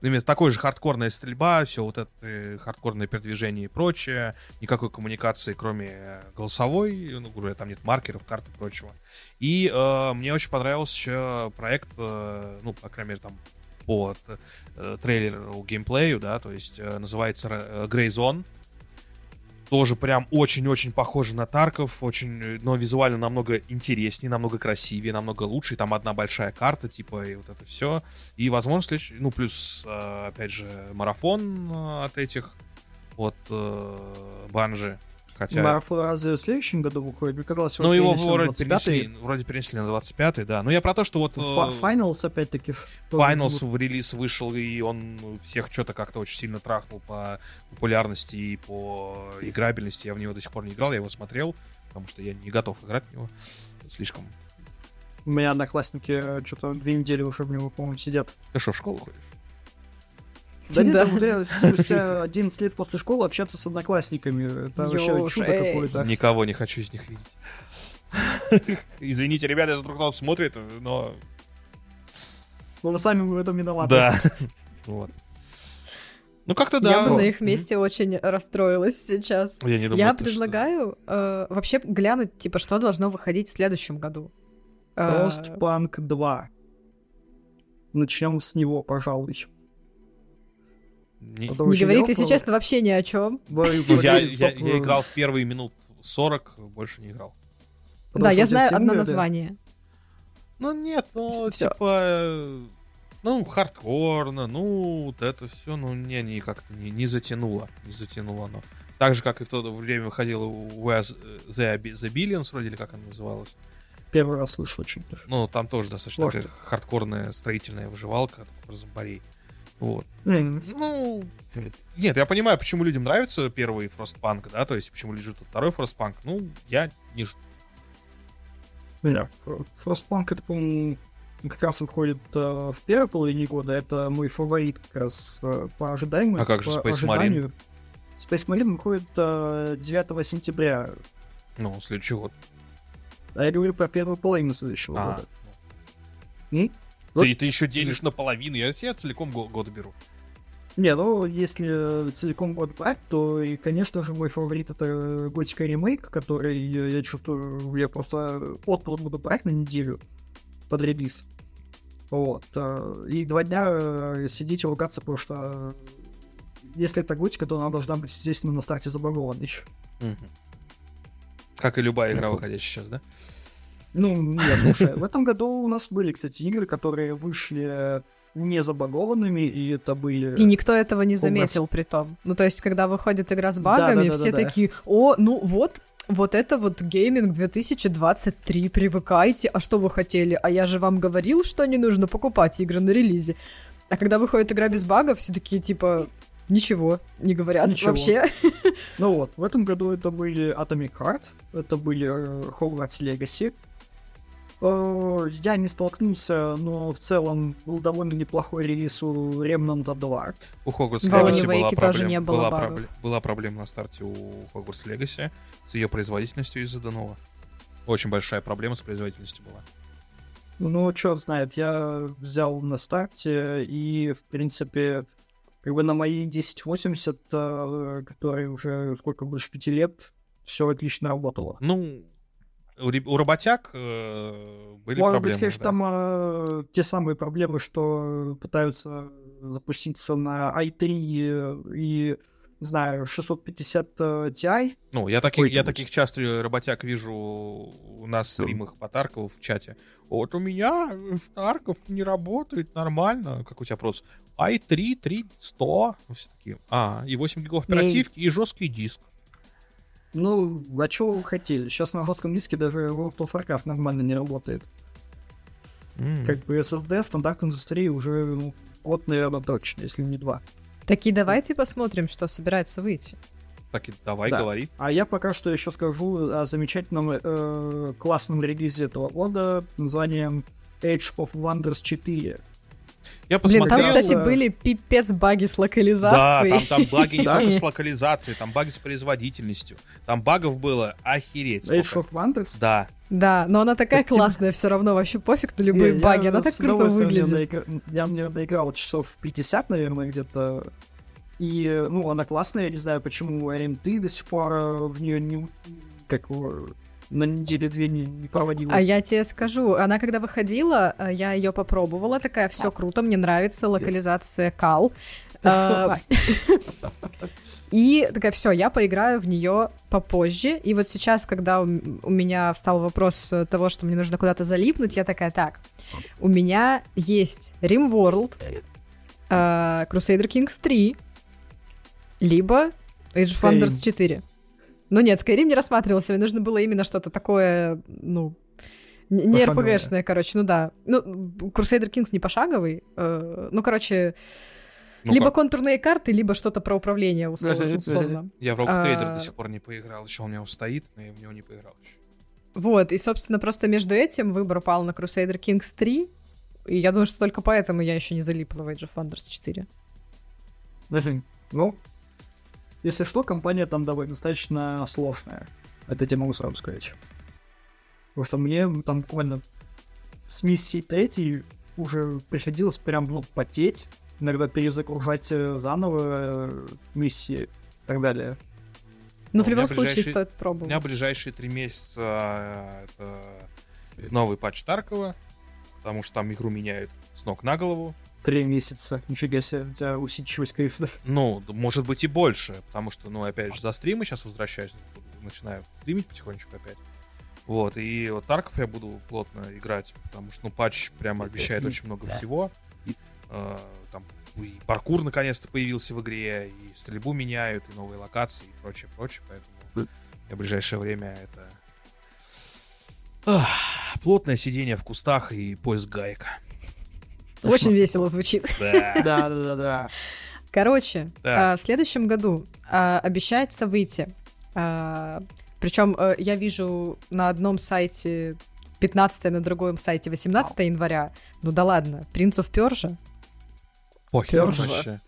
ну, именно такой же хардкорная стрельба, все вот это э, хардкорное передвижение и прочее, никакой коммуникации, кроме голосовой, ну, говоря, там нет маркеров, карт и прочего. И э, мне очень понравился еще проект, э, ну, по крайней мере, там по э, трейлеру геймплею, да, то есть э, называется э, Grey Zone, тоже прям очень-очень похоже на Тарков, очень, но визуально намного интереснее, намного красивее, намного лучше. И там одна большая карта, типа, и вот это все. И, возможно, следующий, ну, плюс, э, опять же, марафон э, от этих, от э, Банжи. Хотя... Марафон разве в следующем году выходит? Мне казалось, ну, его вроде перенесли, вроде перенесли на 25-й, да. Но я про то, что вот... Finals, опять-таки. Finals в релиз вышел, и он всех что-то как-то очень сильно трахнул по популярности и по играбельности. Я в него до сих пор не играл, я его смотрел, потому что я не готов играть в него слишком. У меня одноклассники э, что-то две недели уже в него, по-моему, сидят. Ты что, в школу ходишь? Да нет, да. спустя 11 лет после школы общаться с одноклассниками. Это вообще чудо какое-то. Никого не хочу из них видеть. Извините, ребята, если вдруг кто смотрит, но... Но вы сами в этом виноваты. Да. Вот. Ну, как-то да. Я бы на их месте очень расстроилась сейчас. Я, не думаю, Я предлагаю э, вообще глянуть, типа, что должно выходить в следующем году. Frostpunk 2. Начнем с него, пожалуй. Не- Не очень говори ты, легкого. если честно, вообще ни о чем. Ну, я, э, играл в первые минут 40, больше не играл. потому Да, я знаю одно название. Ну нет, ну типа, э, ну хардкорно, ну вот это все, ну не, не как-то не, не затянуло, не затянуло оно. Так же, как и в то время выходило Where's the, the Billions, вроде или как она называлась. Первый раз слышу очень. Ну, там тоже достаточно такая хардкорная строительная выживалка, такой зомбарей. Вот. Ну, нет, я понимаю, почему людям нравится первый Frostpunk, да, то есть почему ждут второй Frostpunk. Ну, я не жду. Фро- Frostpunk это, по-моему, как раз выходит э, в первой половине года. Это мой фаворит как раз э, по ожиданию. А как же Space Marine? Space Marine выходит э, 9 сентября. Ну, следующий год. А я говорю про первую половину следующего А, года. М? Вот. Ты, ты еще делишь наполовину, я тебе целиком го- года беру. Не, ну, если э, целиком год брать, то, и, конечно же, мой фаворит это Готика ремейк, который, я, я чувствую, я просто отпуск буду брать на неделю под релиз. Вот. э, И два дня э, сидеть и ругаться, потому что если это Готика, то она должна быть, естественно, на старте забагованной. Мгм. Как и любая игра, Ну, выходящая сейчас, да? Ну, нет, слушай, в этом году у нас были, кстати, игры, которые вышли не забагованными, и это были... И никто этого не заметил при том. Ну, то есть, когда выходит игра с багами, да, да, все да, такие, о, ну вот, вот это вот гейминг 2023, привыкайте, а что вы хотели? А я же вам говорил, что не нужно покупать игры на релизе. А когда выходит игра без багов, все такие, типа, ничего не говорят Ничего. вообще. Ну вот, в этом году это были Atomic Heart, это были э, Hogwarts Legacy. Э, Я не столкнулся, но в целом был довольно неплохой релиз у Remnant 2. У Hogwarts Alan Legacy была, Wake тоже не было была, пробле- была проблема на старте у Hogwarts Legacy с ее производительностью из-за Денова. Очень большая проблема с производительностью была. Ну, черт знает, я взял на старте, и, в принципе, как бы на мои 1080, э, которые уже сколько, больше пяти лет, все отлично работало. Ну, у, работяг э, были Может проблемы. быть, конечно, да. там э, те самые проблемы, что пытаются запуститься на i3 и, не знаю, 650 э, Ti. Ну, я, таких, я таких часто работяг вижу у нас в стримах по Таркову в чате. Вот у меня в Тарков не работает нормально. Как у тебя просто? i3 3100. Все такие. А, и 8 гигов оперативки, и жесткий диск. Ну, а чего вы хотели? Сейчас на жестком диске даже World of Warcraft нормально не работает. М. Как бы SSD стандарт индустрии уже ну, год, наверное, точно, если не два. Таки давайте посмотрим, что собирается выйти. Так и давай, Да. говори. А я пока что еще скажу о замечательном э, классном релизе этого года под названием Age of Wonders 4. Я Блин, там, посмотрел. кстати, э, были пипец баги с Да, локализацией. там, там баги не Да? только с локализацией, там баги с производительностью. Там багов было охереть Age of Wonders? Да. Да, но она такая Так классная все равно, вообще пофиг на любые Не, баги, она так круто выглядит. Я мне доиграл часов 50, наверное, где-то. И, ну, она классная, я не знаю, почему РМТ до сих пор э, в нее не... Как на неделе-две не, не проводилась. А я тебе скажу, она когда выходила, э, я ее попробовала, такая, все круто, мне нравится локализация кал. Э, И такая, все, я поиграю в нее попозже. И вот сейчас, когда у у меня встал вопрос того, что мне нужно куда-то залипнуть, я такая, так, у меня есть RimWorld, э, Crusader Kings 3, либо Age of. Wonders 4. Ну нет, Skyrim не рассматривался, мне нужно было именно что-то такое, ну, не Пошаговое. RPG-шное, короче, ну да. Ну, Crusader Kings не пошаговый, э, ну, короче, Ну либо как, контурные карты, либо что-то про управление услов- Подожди, условно. Я в Rogue а- Trader до сих пор не поиграл. Еще у меня стоит, но я в него не поиграл еще. Вот, и, собственно, просто между этим выбор пал на Crusader Kings 3, и я думаю, что только поэтому я еще не залипла в Age of Wonders 4. Даже, ну, если что, компания там довольно достаточно сложная. Это я могу сразу сказать. Потому что мне там буквально с миссией третьей уже приходилось прям, ну, потеть, иногда перезагружать э, заново э, миссии и так далее. Ну, Ну, в у любом случае, стоит У пробовать. меня ближайшие три месяца а, это новый патч Таркова, потому что там игру меняют с ног на голову. Три месяца. Нифига себе, у тебя усидчивость, конечно. Ну, может быть и больше, потому что, ну, опять же, за стримы сейчас возвращаюсь, начинаю стримить потихонечку опять. Вот, и вот Тарков я буду плотно играть, потому что, ну, патч прям обещает очень много всего. Э, там и паркур наконец-то появился в игре, и стрельбу меняют, и новые локации, и прочее, прочее, поэтому я в ближайшее время это... Ах, плотное сидение в кустах и поиск гаек. Очень весело звучит. Да, да, да, да. Короче. А, в следующем году а, обещается выйти. А, причем э, я вижу на одном сайте 15 на другом сайте 18 января. Ну да ладно, Принцев Пержа. Похер вообще.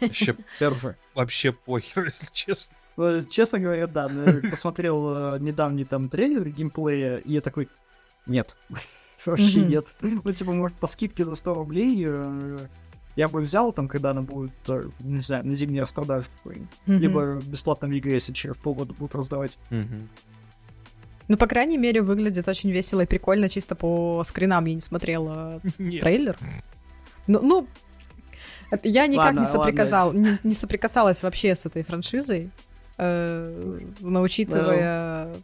Вообще, Пержа. вообще похер, если честно. Ну, честно говоря, да. Я посмотрел э, недавний там трейлер геймплея, и я такой, нет. Вообще нет. Ну, типа, может, по скидке за 100 рублей э, я бы взял там, когда она будет, э, не знаю, на зимней распродаже Либо бесплатно в игре, если через полгода будут раздавать. Ну, по крайней мере, выглядит очень весело и прикольно, чисто по скринам. Я не смотрела трейлер. Ну, ну, я никак ладно, не, соприказал, не, не соприкасалась вообще с этой франшизой, э, но учитывая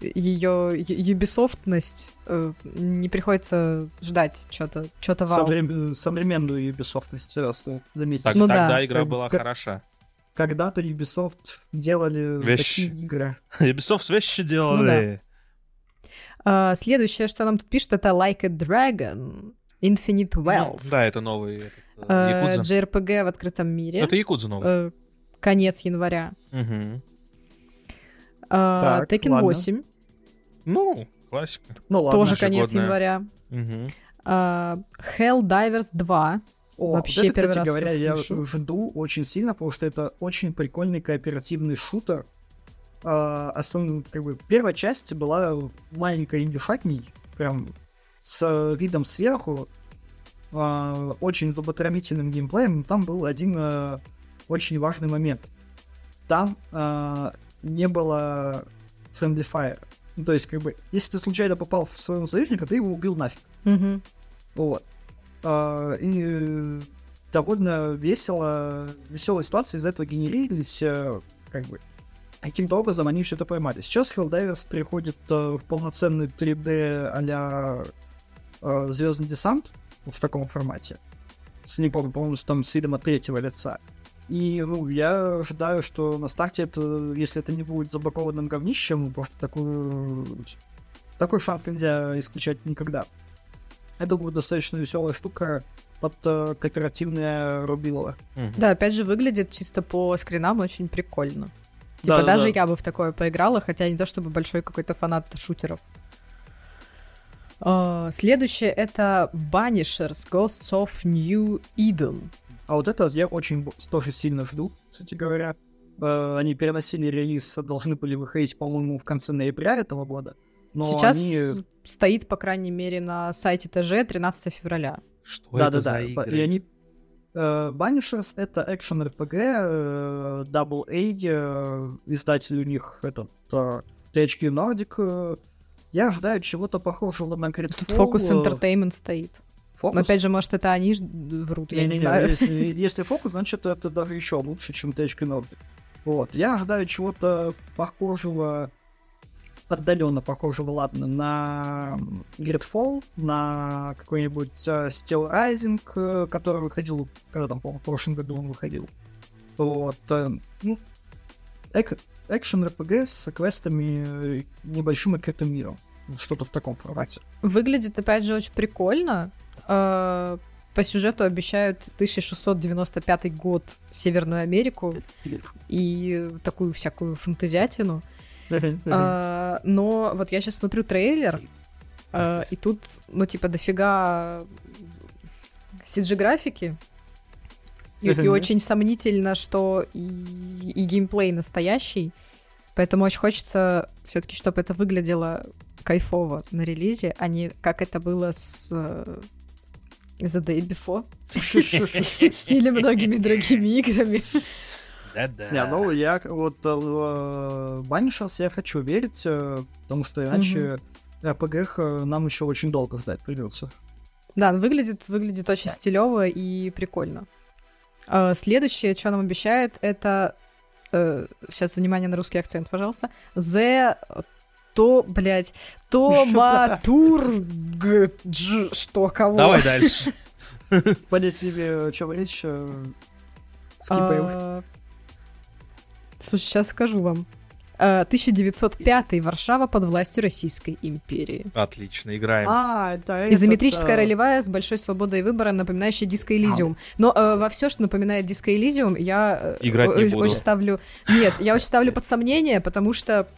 ее юбисофтность э, не приходится ждать что-то что-то вау. Соврем... Современную юбисофтность, стоит заметить. Так, ну, тогда да. игра как, была как, хороша. Когда-то Ubisoft делали вещи. такие игры. Ubisoft вещи делали. Ну, да. а, следующее, что нам тут пишет, это Like a Dragon, Infinite ну, Wealth. Ну, да, это новый этот, uh, Якудза. JRPG в открытом мире. Это Якудза новый. Uh, конец января. Угу. Uh, так, Tekken ладно. 8. Ну, классика. Ну ладно. Тоже конец января. Угу. Uh, Helldivers 2. О, Вообще вот это, первый кстати раз говоря, я жду очень сильно, потому что это очень прикольный кооперативный шутер. Uh, основ... как бы, первая часть была маленькой индюшатней, прям с видом сверху, uh, очень зуботрамительным геймплеем, но там был один uh, очень важный момент. Там uh, не было friendly fire. Ну, то есть, как бы, если ты случайно попал в своего союзника, ты его убил нафиг. Mm-hmm. Вот. А, и довольно весело, веселые ситуации из этого генерировались, э, как бы, каким-то образом они все это поймали. Сейчас Helldivers переходит э, в полноценный 3D а-ля э, Звездный десант в таком формате. С не помню, по-моему, там с видом от третьего лица. И, ну, я ожидаю, что на старте это, если это не будет забакованным говнищем, просто такую... Такой шанс нельзя исключать никогда. Я думаю, достаточно веселая штука под э, кооперативное рубилово. Угу. Да, опять же, выглядит чисто по скринам очень прикольно. Типа, да, даже да. я бы в такое поиграла, хотя не то чтобы большой какой-то фанат шутеров. Uh, следующее это Banishers Ghosts of New Eden. А вот это я очень тоже сильно жду, кстати говоря. Э, они переносили релиз, должны были выходить, по-моему, в конце ноября этого года. Но Сейчас они... стоит, по крайней мере, на сайте ТЖ 13 февраля. Что да, это да, за да. игры? И они... Uh, Banishers — это экшен RPG, uh, Double A, uh, издатель у них этот THQ Nordic. Я ожидаю чего-то похожего на Gridfall. Тут Focus Entertainment стоит. Фокус? Но опять же, может, это они врут, я не, не, не знаю. Если, если фокус, значит, это даже еще лучше, чем THQ Nordic. Вот. Я ожидаю чего-то похожего, отдаленно похожего, ладно, на Gridfall, на какой-нибудь uh, Steel Rising, uh, который выходил, когда там, по-моему, в прошлом году он выходил. Вот. Uh, ну, эк- экшен RPG с квестами небольшим открытым миром. Что-то в таком формате. Выглядит, опять же, очень прикольно. Э, по сюжету обещают 1695 год Северную Америку и такую всякую фантазиатину. Э, но вот я сейчас смотрю трейлер, э, и тут, ну, типа, дофига CG-графики. И, и очень сомнительно, что и, и геймплей настоящий. Поэтому очень хочется все-таки, чтобы это выглядело кайфово на релизе, а не как это было с The Day Before. Или многими другими играми. Да-да. Не, ну я вот в Banishers я хочу верить, э, потому что иначе RPG нам еще очень долго ждать придется. Да, выглядит, выглядит очень стилево и прикольно. А, следующее, что нам обещает, это... Э, сейчас, внимание на русский акцент, пожалуйста. The... То, блядь, Томатург... Что, кого? Давай дальше. Понять себе, о чем речь. Скипаем. А, Слушай, сейчас скажу вам. 1905 э, Варшава под властью Российской империи. Отлично, играем. А, это Изометрическая этот, ролевая с большой свободой выбора, напоминающая Диско Элизиум. Но э, во все, что напоминает Диско Элизиум, я э, Играть не буду. очень ставлю. Нет, я очень ставлю под сомнение, потому что,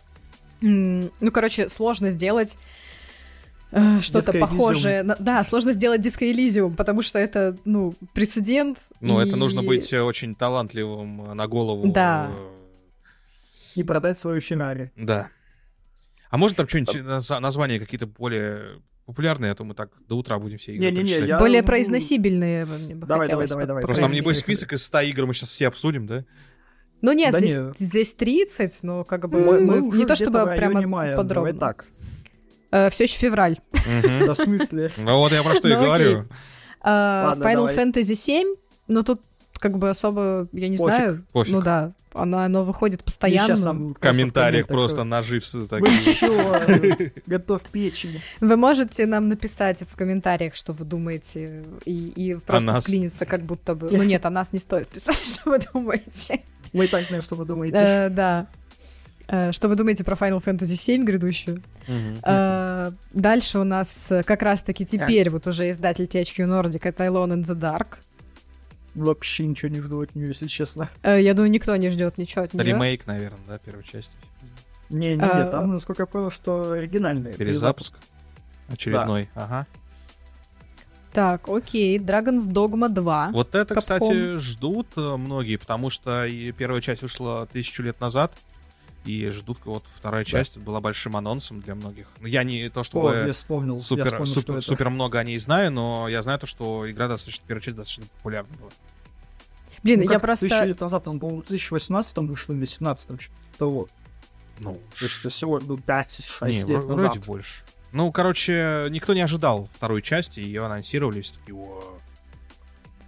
ну, короче, сложно сделать. Э, что-то похожее. На, да, сложно сделать диско Элизиум, потому что это, ну, прецедент. Ну, и... это нужно быть очень талантливым на голову. Да. Э, и продать свою Феррари. Да. А может там что-нибудь, названия какие-то более популярные, а то мы так до утра будем все игры Не-не-не, я... Более произносибельные мне бы давай, давай, давай, давай. Просто там, небось, список из 100 игр мы сейчас все обсудим, да? Ну нет, да здесь, нет. здесь 30, но как бы мы, мы не то чтобы прямо мая, подробно. Давай так. Э, все еще февраль. Да, в смысле? Ну вот я про что и ну, говорю. Э, Final Fantasy 7, но тут как бы особо, я не Пофиг. знаю. Пофиг. Ну да, оно, оно выходит постоянно. В комментариях просто нажив такие. Вы чё? Готов печень. Вы можете нам написать в комментариях, что вы думаете, и, и просто вклиниться как будто бы... Ну нет, о нас не стоит писать, что вы думаете. Мы и так знаем, что вы думаете. Э, да. Э, что вы думаете про Final Fantasy VII грядущую? Э, дальше у нас как раз-таки теперь вот уже издатель THQ Nordic это Alone in the Dark вообще ничего не жду от нее, если честно. Э, я думаю, никто не ждет ничего от нее. Ремейк, наверное, да, первой части. Не, не, не, а... там, насколько я понял, что оригинальный. Перезапуск? Очередной, да. ага. Так, окей, Dragon's Dogma 2. Вот это, Capcom. кстати, ждут э, многие, потому что и первая часть вышла тысячу лет назад, и ждут вот вторая да. часть была большим анонсом для многих. Ну, я не то чтобы О, я вспомнил, супер, я вспомнил, супер, супер много о ней знаю, но я знаю то, что игра достаточно первая часть достаточно популярна была. Блин, ну, я просто... Тысячу лет назад, он, по-моему, в 2018 вышел или 2017 того. Ну, то есть всего ну, 5-6 не, лет вроде назад. больше. Ну, короче, никто не ожидал второй части, ее анонсировали, все такие,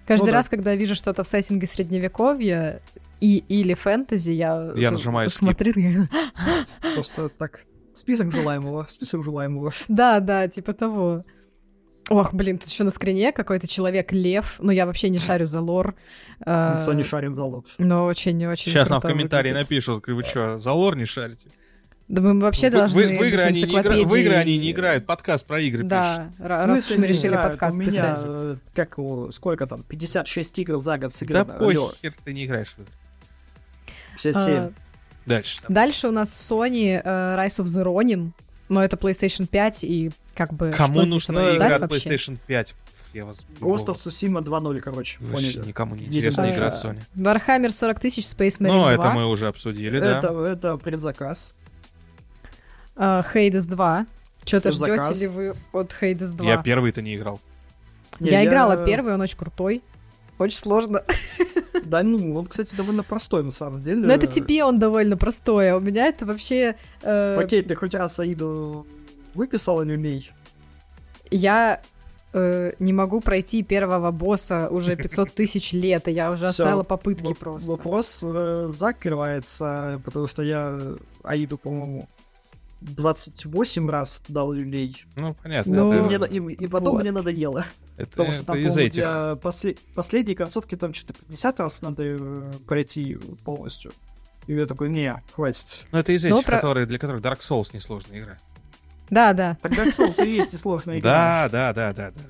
Каждый ну, раз, да. когда вижу что-то в сеттинге средневековья и или фэнтези, я, я нажимаю смотрю, я... Просто так, список желаемого, список желаемого. Да, да, типа того. Ох, блин, тут еще на скрине какой-то человек-лев. Ну, я вообще не шарю за лор. Никто не шарит за лор. Но очень-очень Сейчас нам в комментарии напишут, вы что, за лор не шарите? Да мы вообще должны в, в, игры они не игра... в игры они не играют, подкаст про игры Да, пишут. раз уж мы решили играют? подкаст У меня, писать. Э, как, сколько там, 56 игр за год сыграно. Да похер ты не играешь в игры. 57. А, дальше. Там. Дальше у нас Sony uh, Rise of the Ronin, но это PlayStation 5, и как бы... Кому нужна игра от PlayStation 5? Я вас... Ghost of Tsushima 2.0, короче. Вообще поняли. никому не интересна игра от Sony. Warhammer 40 тысяч, Space Marine Ну, 2. это мы уже обсудили, да. Это, это предзаказ. Hades 2. Что-то ждете ли вы от Hades 2? Я первый-то не играл. Не, я, я играла первый, он очень крутой. Очень сложно. Да, ну, он, кстати, довольно простой, на самом деле. Но это тебе он довольно простой, а у меня это вообще... Э... Окей, ты хоть раз Аиду выписал или умей? Я э, не могу пройти первого босса уже 500 тысяч лет, и я уже Всё. оставила попытки в- просто. Вопрос э, закрывается, потому что я Аиду, по-моему, 28 раз дал люлей. Ну, понятно. Ну, и, мне, и, и потом вот. мне надоело. Это, потому что там, из этих. Для после, последней концовки там что-то 50 раз надо э, пройти полностью. И я такой, не, хватит. Ну, это из ну, этих, про... которые, для которых Dark Souls несложная игра. Да, да. Так Dark Souls и есть несложная игра. Да, да, да, да, да.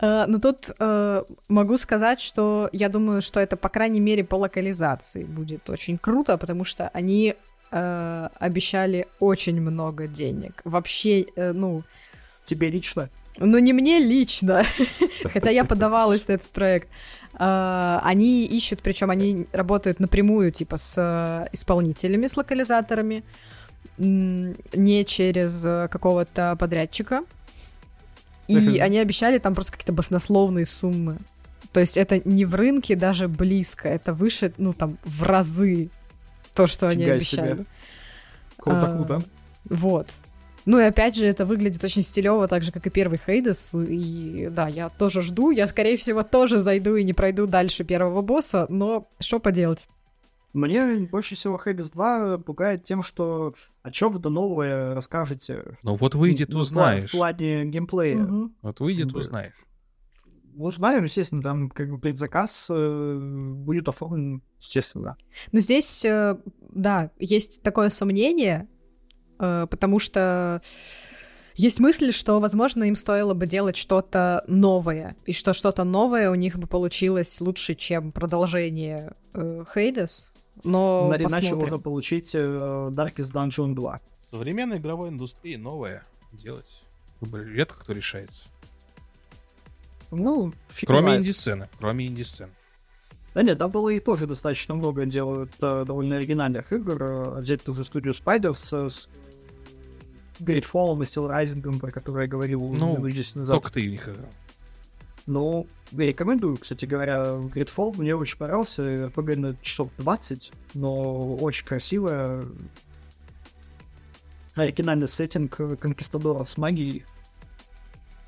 Uh, но тут uh, могу сказать, что я думаю, что это, по крайней мере, по локализации будет очень круто, потому что они uh, обещали очень много денег. Вообще, ну... Тебе лично? Ну, не мне лично, хотя я подавалась на этот проект. Они ищут, причем они работают напрямую, типа, с исполнителями, с локализаторами не через э, какого-то подрядчика. И они обещали там просто какие-то баснословные суммы. То есть это не в рынке даже близко, это выше, ну там, в разы то, что Фига они обещали. Круто, а, круто. Вот. Ну и опять же, это выглядит очень стилево, так же, как и первый Хейдес. И да, я тоже жду. Я, скорее всего, тоже зайду и не пройду дальше первого босса, но что поделать? Мне больше всего Хейдес 2 пугает тем, что о чем вы новое расскажете. Ну вот выйдет, ну, узнаешь. В плане геймплея. Угу. Вот выйдет, узнаешь. Узнаем, естественно, там как бы предзаказ э, будет оформлен, естественно. Но здесь, э, да, есть такое сомнение, э, потому что есть мысль, что, возможно, им стоило бы делать что-то новое, и что что-то новое у них бы получилось лучше, чем продолжение э, Хейдес, но На иначе можно получить э, Darkest Dungeon 2. В современной игровой индустрии новое делать редко кто решается. Ну, Кроме инди-сцены. Кроме инди-сцены. Да нет, там было и тоже достаточно много делают э, довольно оригинальных игр. Э, взять ту же студию Spiders с Gridfall и Steel Rising, про который я говорил ну, назад. только ты в них играл. Ну, я рекомендую, кстати говоря, Gridfall. Мне очень понравился. RPG на часов 20, но очень красивая. Оригинальный сеттинг конкистадоров с магией.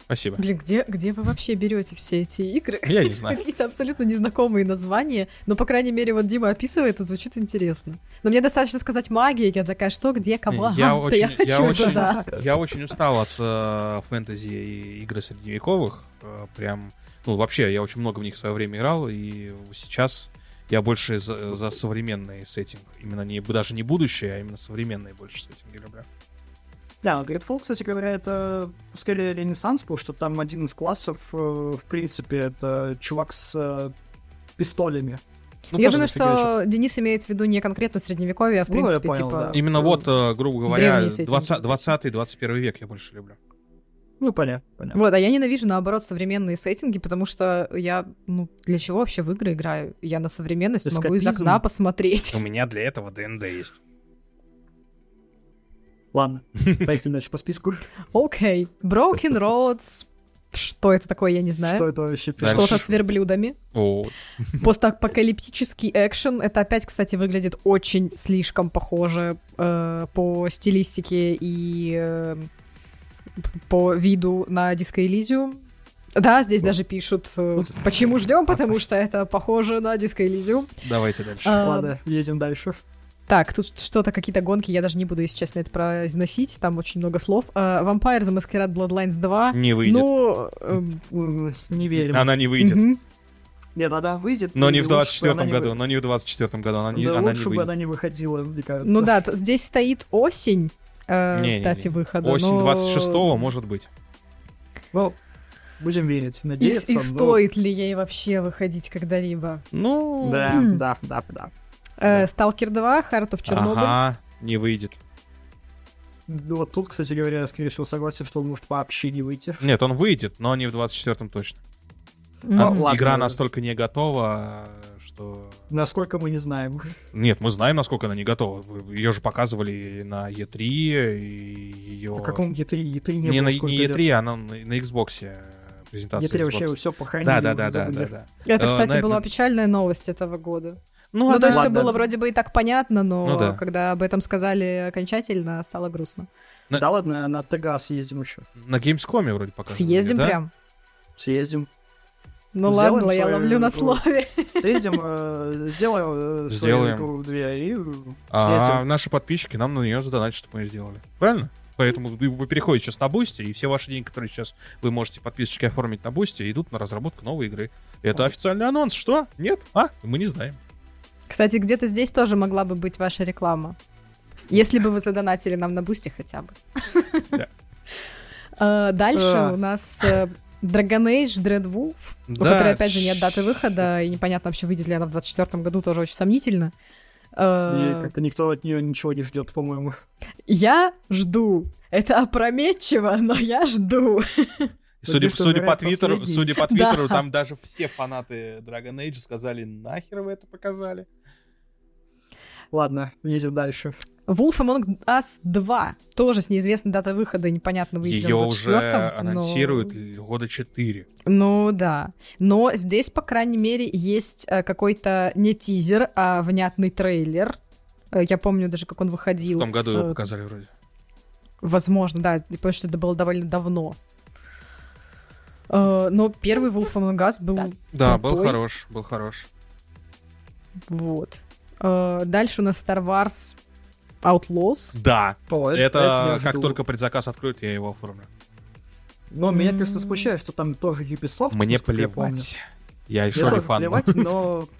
Спасибо. Блин, где, где вы вообще берете все эти игры? Я не знаю. Какие-то абсолютно незнакомые названия. Но, по крайней мере, вот Дима описывает, это звучит интересно. Но мне достаточно сказать магия, я такая, что, где, кого? Я, ага, очень, я, хочу я, очень, я очень устал от э, фэнтези и игры средневековых. Э, прям, ну, вообще, я очень много в них в свое время играл, и сейчас я больше за, за современный сеттинг. Именно не, даже не будущее, а именно современные больше сеттинги люблю. Да, Gridfall, кстати говоря, это скорее ренессанс, потому что там один из классов, э, в принципе, это чувак с э, пистолями. Ну, я думаю, что Денис имеет в виду не конкретно средневековье, а в ну, принципе, понял, типа... Да. Именно вот, э, грубо говоря, 20-21 век я больше люблю. Ну, понятно, понятно. Вот, а я ненавижу, наоборот, современные сеттинги, потому что я, ну, для чего вообще в игры играю? Я на современность Эскапизм. могу из окна посмотреть. У меня для этого ДНД есть. Ладно, поехали дальше по списку. Окей. Okay. Broken Roads. Что это такое, я не знаю. Что это вообще? Что-то с верблюдами. Oh. Постапокалиптический экшен. Это опять, кстати, выглядит очень слишком похоже э, по стилистике и э, по виду на Disco Elysium. Да, здесь даже пишут, э, почему ждем, потому что это похоже на Disco Elysium. Давайте дальше. А, Ладно, едем дальше. Так, тут что-то, какие-то гонки, я даже не буду, если честно, это произносить, там очень много слов. Uh, Vampire The Masquerade Bloodlines 2. Не выйдет. Ну, э, не верим. Она не выйдет. Mm-hmm. Нет, она выйдет. Но не в 24 году, вы... но не в 24 году, она не, да она лучше не выйдет. бы она не выходила, мне кажется. Ну да, здесь стоит осень, э, не, дате не, не. выхода. Осень но... 26-го может быть. Ну, будем верить, надеяться. И, и но... стоит ли ей вообще выходить когда-либо? Ну... Да, да, да, да. Э, Сталкер 2, Heart of Chernobyl. Ага, не выйдет. Ну вот тут, кстати говоря, я, скорее всего, согласен, что он может вообще не выйти. Нет, он выйдет, но не в 24-м точно. Ну, а, ладно. Игра настолько не готова, что... Насколько мы не знаем. Нет, мы знаем, насколько она не готова. Ее же показывали на E3, и ее... На каком E3? E3 не, не, на, не E3, а на, на Xbox презентация. E3 Xbox. вообще все похоронили. Да, да, да, да, да, да. Это, кстати, э, была печальная новость этого года. Ну, ну то есть все было вроде бы и так понятно, но ну, да. когда об этом сказали окончательно, стало грустно. На... Да ладно, на ТГ съездим еще. На Gamescom вроде пока. Съездим да? прям. Съездим. Ну сделаем ладно, я ловлю на слове. Съездим, э, сделаем, э, сделаем. свою две и А наши подписчики нам на нее задонатят, чтобы мы ее сделали. Правильно? Поэтому вы переходите сейчас на Boosty, и все ваши деньги, которые сейчас вы можете подписчики оформить на Boosty, идут на разработку новой игры. Это официальный анонс. Что? Нет? А? Мы не знаем. Кстати, где-то здесь тоже могла бы быть ваша реклама. Если бы вы задонатили нам на Boosty хотя бы. А, дальше у нас э, Dragon Age Dread Wolf, у которой, опять же, нет даты выхода, и непонятно вообще, выйдет ли она в 24 году, тоже очень сомнительно. А, как-то никто от нее ничего не ждет, по-моему. Я жду. Это опрометчиво, но я жду. Судя, судя, по твиттеру, судя по Твиттеру, там даже все фанаты Dragon Age сказали, нахер вы это показали. Ладно, едем дальше. Wolf Among Us 2. Тоже с неизвестной датой выхода, непонятно, выйдет Ее уже анонсируют но... года 4. Ну да. Но здесь, по крайней мере, есть э, какой-то не тизер, а внятный трейлер. Э, я помню даже, как он выходил. В том году его э, показали вроде. Возможно, да, потому что это было довольно давно. Но первый Wolf Among Us был Да, крутой. был хорош, был хорош. Вот. Э, Дальше у нас Star Wars Outlaws. Да, О, это я как жду. только предзаказ откроют, я его оформлю. Но меня, конечно, смущает, что там тоже Ubisoft. Мне я плевать. Я Мне еще тоже не фан. плевать, но...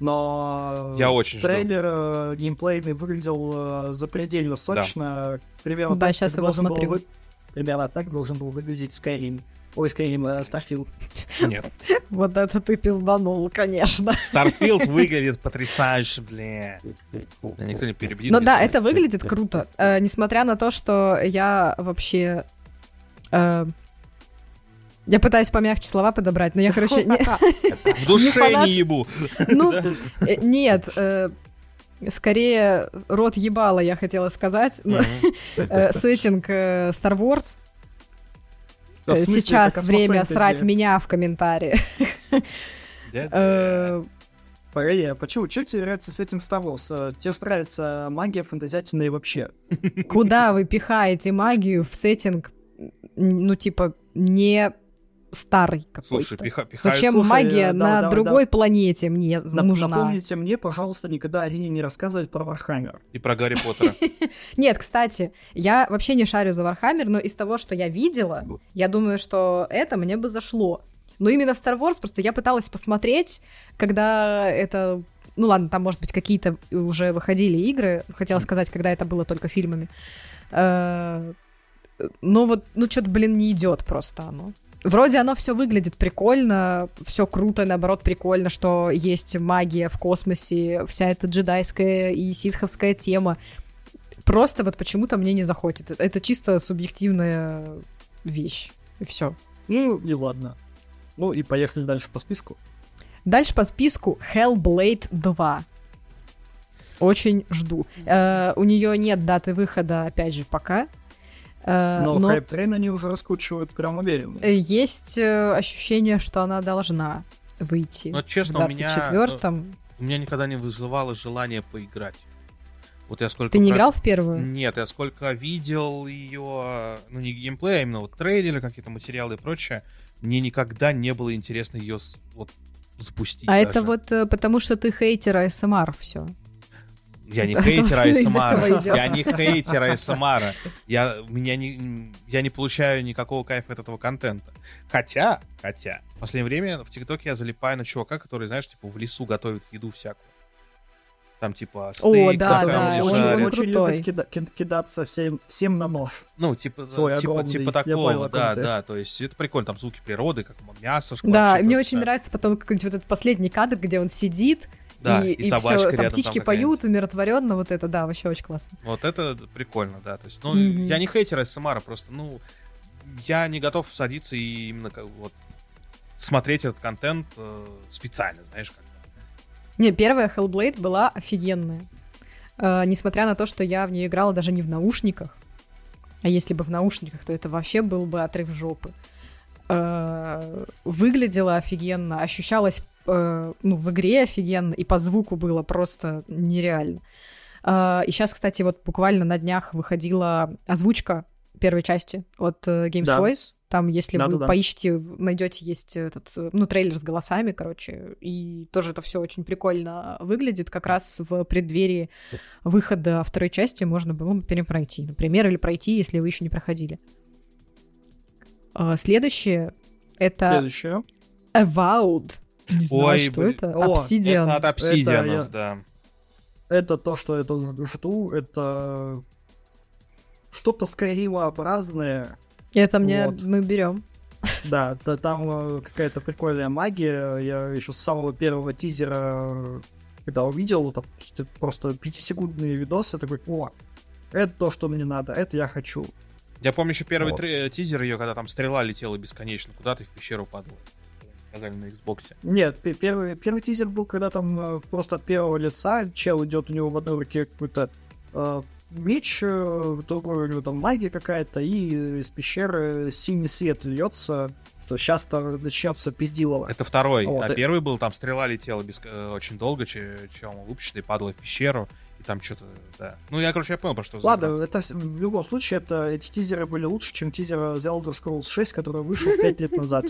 Но... Я очень жду. Трейлер э, геймплейный выглядел э, запредельно сочно. Примерно Да, так, как его смотрю. вы- Примерно так должен был выглядеть Skyrim. Ой, Skyrim, э, Starfield. Нет. Вот это ты пизданул, конечно. Starfield выглядит потрясающе, бля. Да никто не перебедит. Ну да, это выглядит круто. Э, Несмотря на то, что я вообще... э, Я пытаюсь помягче слова подобрать, но я, короче... не- В душе не ебу. Ну, нет, скорее рот ебала, я хотела сказать. Сеттинг Star Wars. Да, Э, смысле, Сейчас время срать меня в комментариях. Э, Погоди, а почему? Чем тебе нравится с этим Star Wars? Э, Тебе нравится магия фантазиатина и вообще? Куда вы пихаете магию в сеттинг, ну, типа, не старый Слушай, какой-то? пиха- пихают... Зачем Слушай, магия да, на да, другой планете мне Нап- нужна? Напомните мне, пожалуйста, никогда Арине не рассказывать про Warhammer. И про Гарри Поттера. Нет, кстати, я вообще не шарю за Warhammer, но из того, что я видела, я думаю, что это мне бы зашло. Но именно в Star Wars просто я пыталась посмотреть, когда это... Ну ладно, там, может быть, какие-то уже выходили игры. Хотела сказать, когда это было только фильмами. Э, Но вот, ну, что-то, блин, не идет просто оно. Вроде оно все выглядит прикольно, все круто, наоборот, прикольно, что есть магия в космосе, вся эта джедайская и ситховская тема. Просто вот почему-то мне не заходит. Это чисто субъективная вещь. И все. Ну, и ладно. Ну, и поехали дальше по списку. Дальше по списку Hellblade 2. Очень жду. Э, у нее нет даты выхода, опять же, пока. Э, Но, но hype train они уже раскручивают прям уверенно. э, есть э, ощущение, что она должна выйти Ну, в честно, у меня... 24-м. У меня никогда не вызывало желание поиграть. Вот я сколько... Ты не про- играл в первую? Нет, я сколько видел ее, ну не геймплей, а именно вот трейлеры, какие-то материалы и прочее, мне никогда не было интересно ее вот запустить. А это даже. вот э, потому, что ты хейтер АСМР, все. Я не хейтер АСМР. Я не хейтер АСМР. Я, меня не, я не получаю никакого кайфа от этого контента. Хотя, хотя, в последнее время в ТикТоке я залипаю на чувака, который, знаешь, типа в лесу готовит еду всякую. Там типа стейк да, там да, или он- он очень любят кида- ки- кидаться всем, всем на нож. Ну, типа, Свой типа, огромный, типа такого, понял, о да, ты. да, то есть это прикольно, там звуки природы, как мясо Да, шкварчит, и мне очень нравится потом какой-нибудь вот этот последний кадр, где он сидит, Да, и, и собачка всё, рядом там птички поют, умиротворенно, вот это, да, вообще очень классно. Вот это прикольно, да, то есть, ну, Мгм. я не хейтер АСМР, просто, ну, я не готов садиться и именно как вот смотреть этот контент э, специально, знаешь, как Не, первая Hellblade была офигенная. Э, несмотря на то, что я в нее играла даже не в наушниках, а если бы в наушниках, то это вообще был бы отрыв жопы. Э, выглядела офигенно, ощущалось э, ну, в игре офигенно, и по звуку было просто нереально. Э, и сейчас, кстати, вот буквально на днях выходила озвучка первой части от э, Games Да. Voice. Там, если вы Да-да-да. поищете, в- найдете, есть этот, э, ну, трейлер с голосами, короче, и тоже это все очень прикольно выглядит. Как раз в преддверии выхода второй части можно было бы перепройти, например, или пройти, если вы еще не проходили. А, Следующее это Следующее. Avowed. Не знаю, Ой, что блин. это. О, Obsidian. Это от Obsidian, я- да. Это то, что я тоже жду. Это что-то скайримообразное. Это мне Вот. мы берем. Да, да, там э, какая-то прикольная магия. Я еще с самого первого тизера, когда увидел, там какие-то просто пятисекундные видосы, такой, о, это то, что мне надо, это я хочу. Я помню еще первый Вот. тре- тизер ее, когда там стрела летела бесконечно куда-то и в пещеру падала. Показали на Xbox. Нет, пе- первый, первый тизер был, когда там э, просто от первого лица чел идет, у него в одной руке какой-то э, меч, э, в другой у него там магия какая-то, и из пещеры синий свет льется, что сейчас начнется пиздилово. Это второй. Вот, а и- первый был, там стрела летела э, очень долго, че- чем выпущенный, падала в пещеру, И там что-то, да. Ну, я, короче, я понял, про что Ладно, это в любом случае, это, эти тизеры были лучше, чем тизер The Elder Scrolls 6, который вышел 5 лет назад.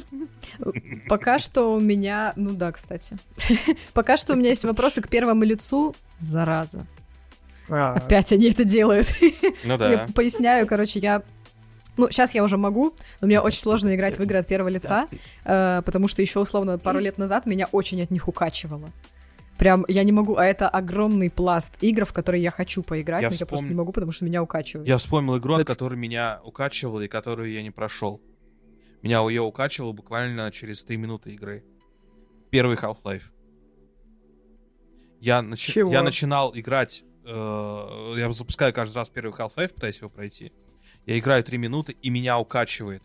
Пока что у меня... Ну да, кстати. Пока что у меня есть вопросы к первому лицу. Зараза. А. Опять они это делают. Ну да. Я поясняю, короче, я ну, сейчас я уже могу, но мне очень сложно играть в игры от первого лица, э, потому что еще условно пару лет назад меня очень от них укачивало. Прям я не могу, а это огромный пласт игр, в которые я хочу поиграть, я но вспом... я просто не могу, потому что меня укачивает. Я вспомнил игру, от которой меня укачивало и которую я не прошел. Меня ее укачивало буквально через 3 минуты игры. Первый Half-Life. Я, нач... я начинал играть, э, я запускаю каждый раз первый Half-Life, пытаюсь его пройти. Я играю 3 минуты, и меня укачивает.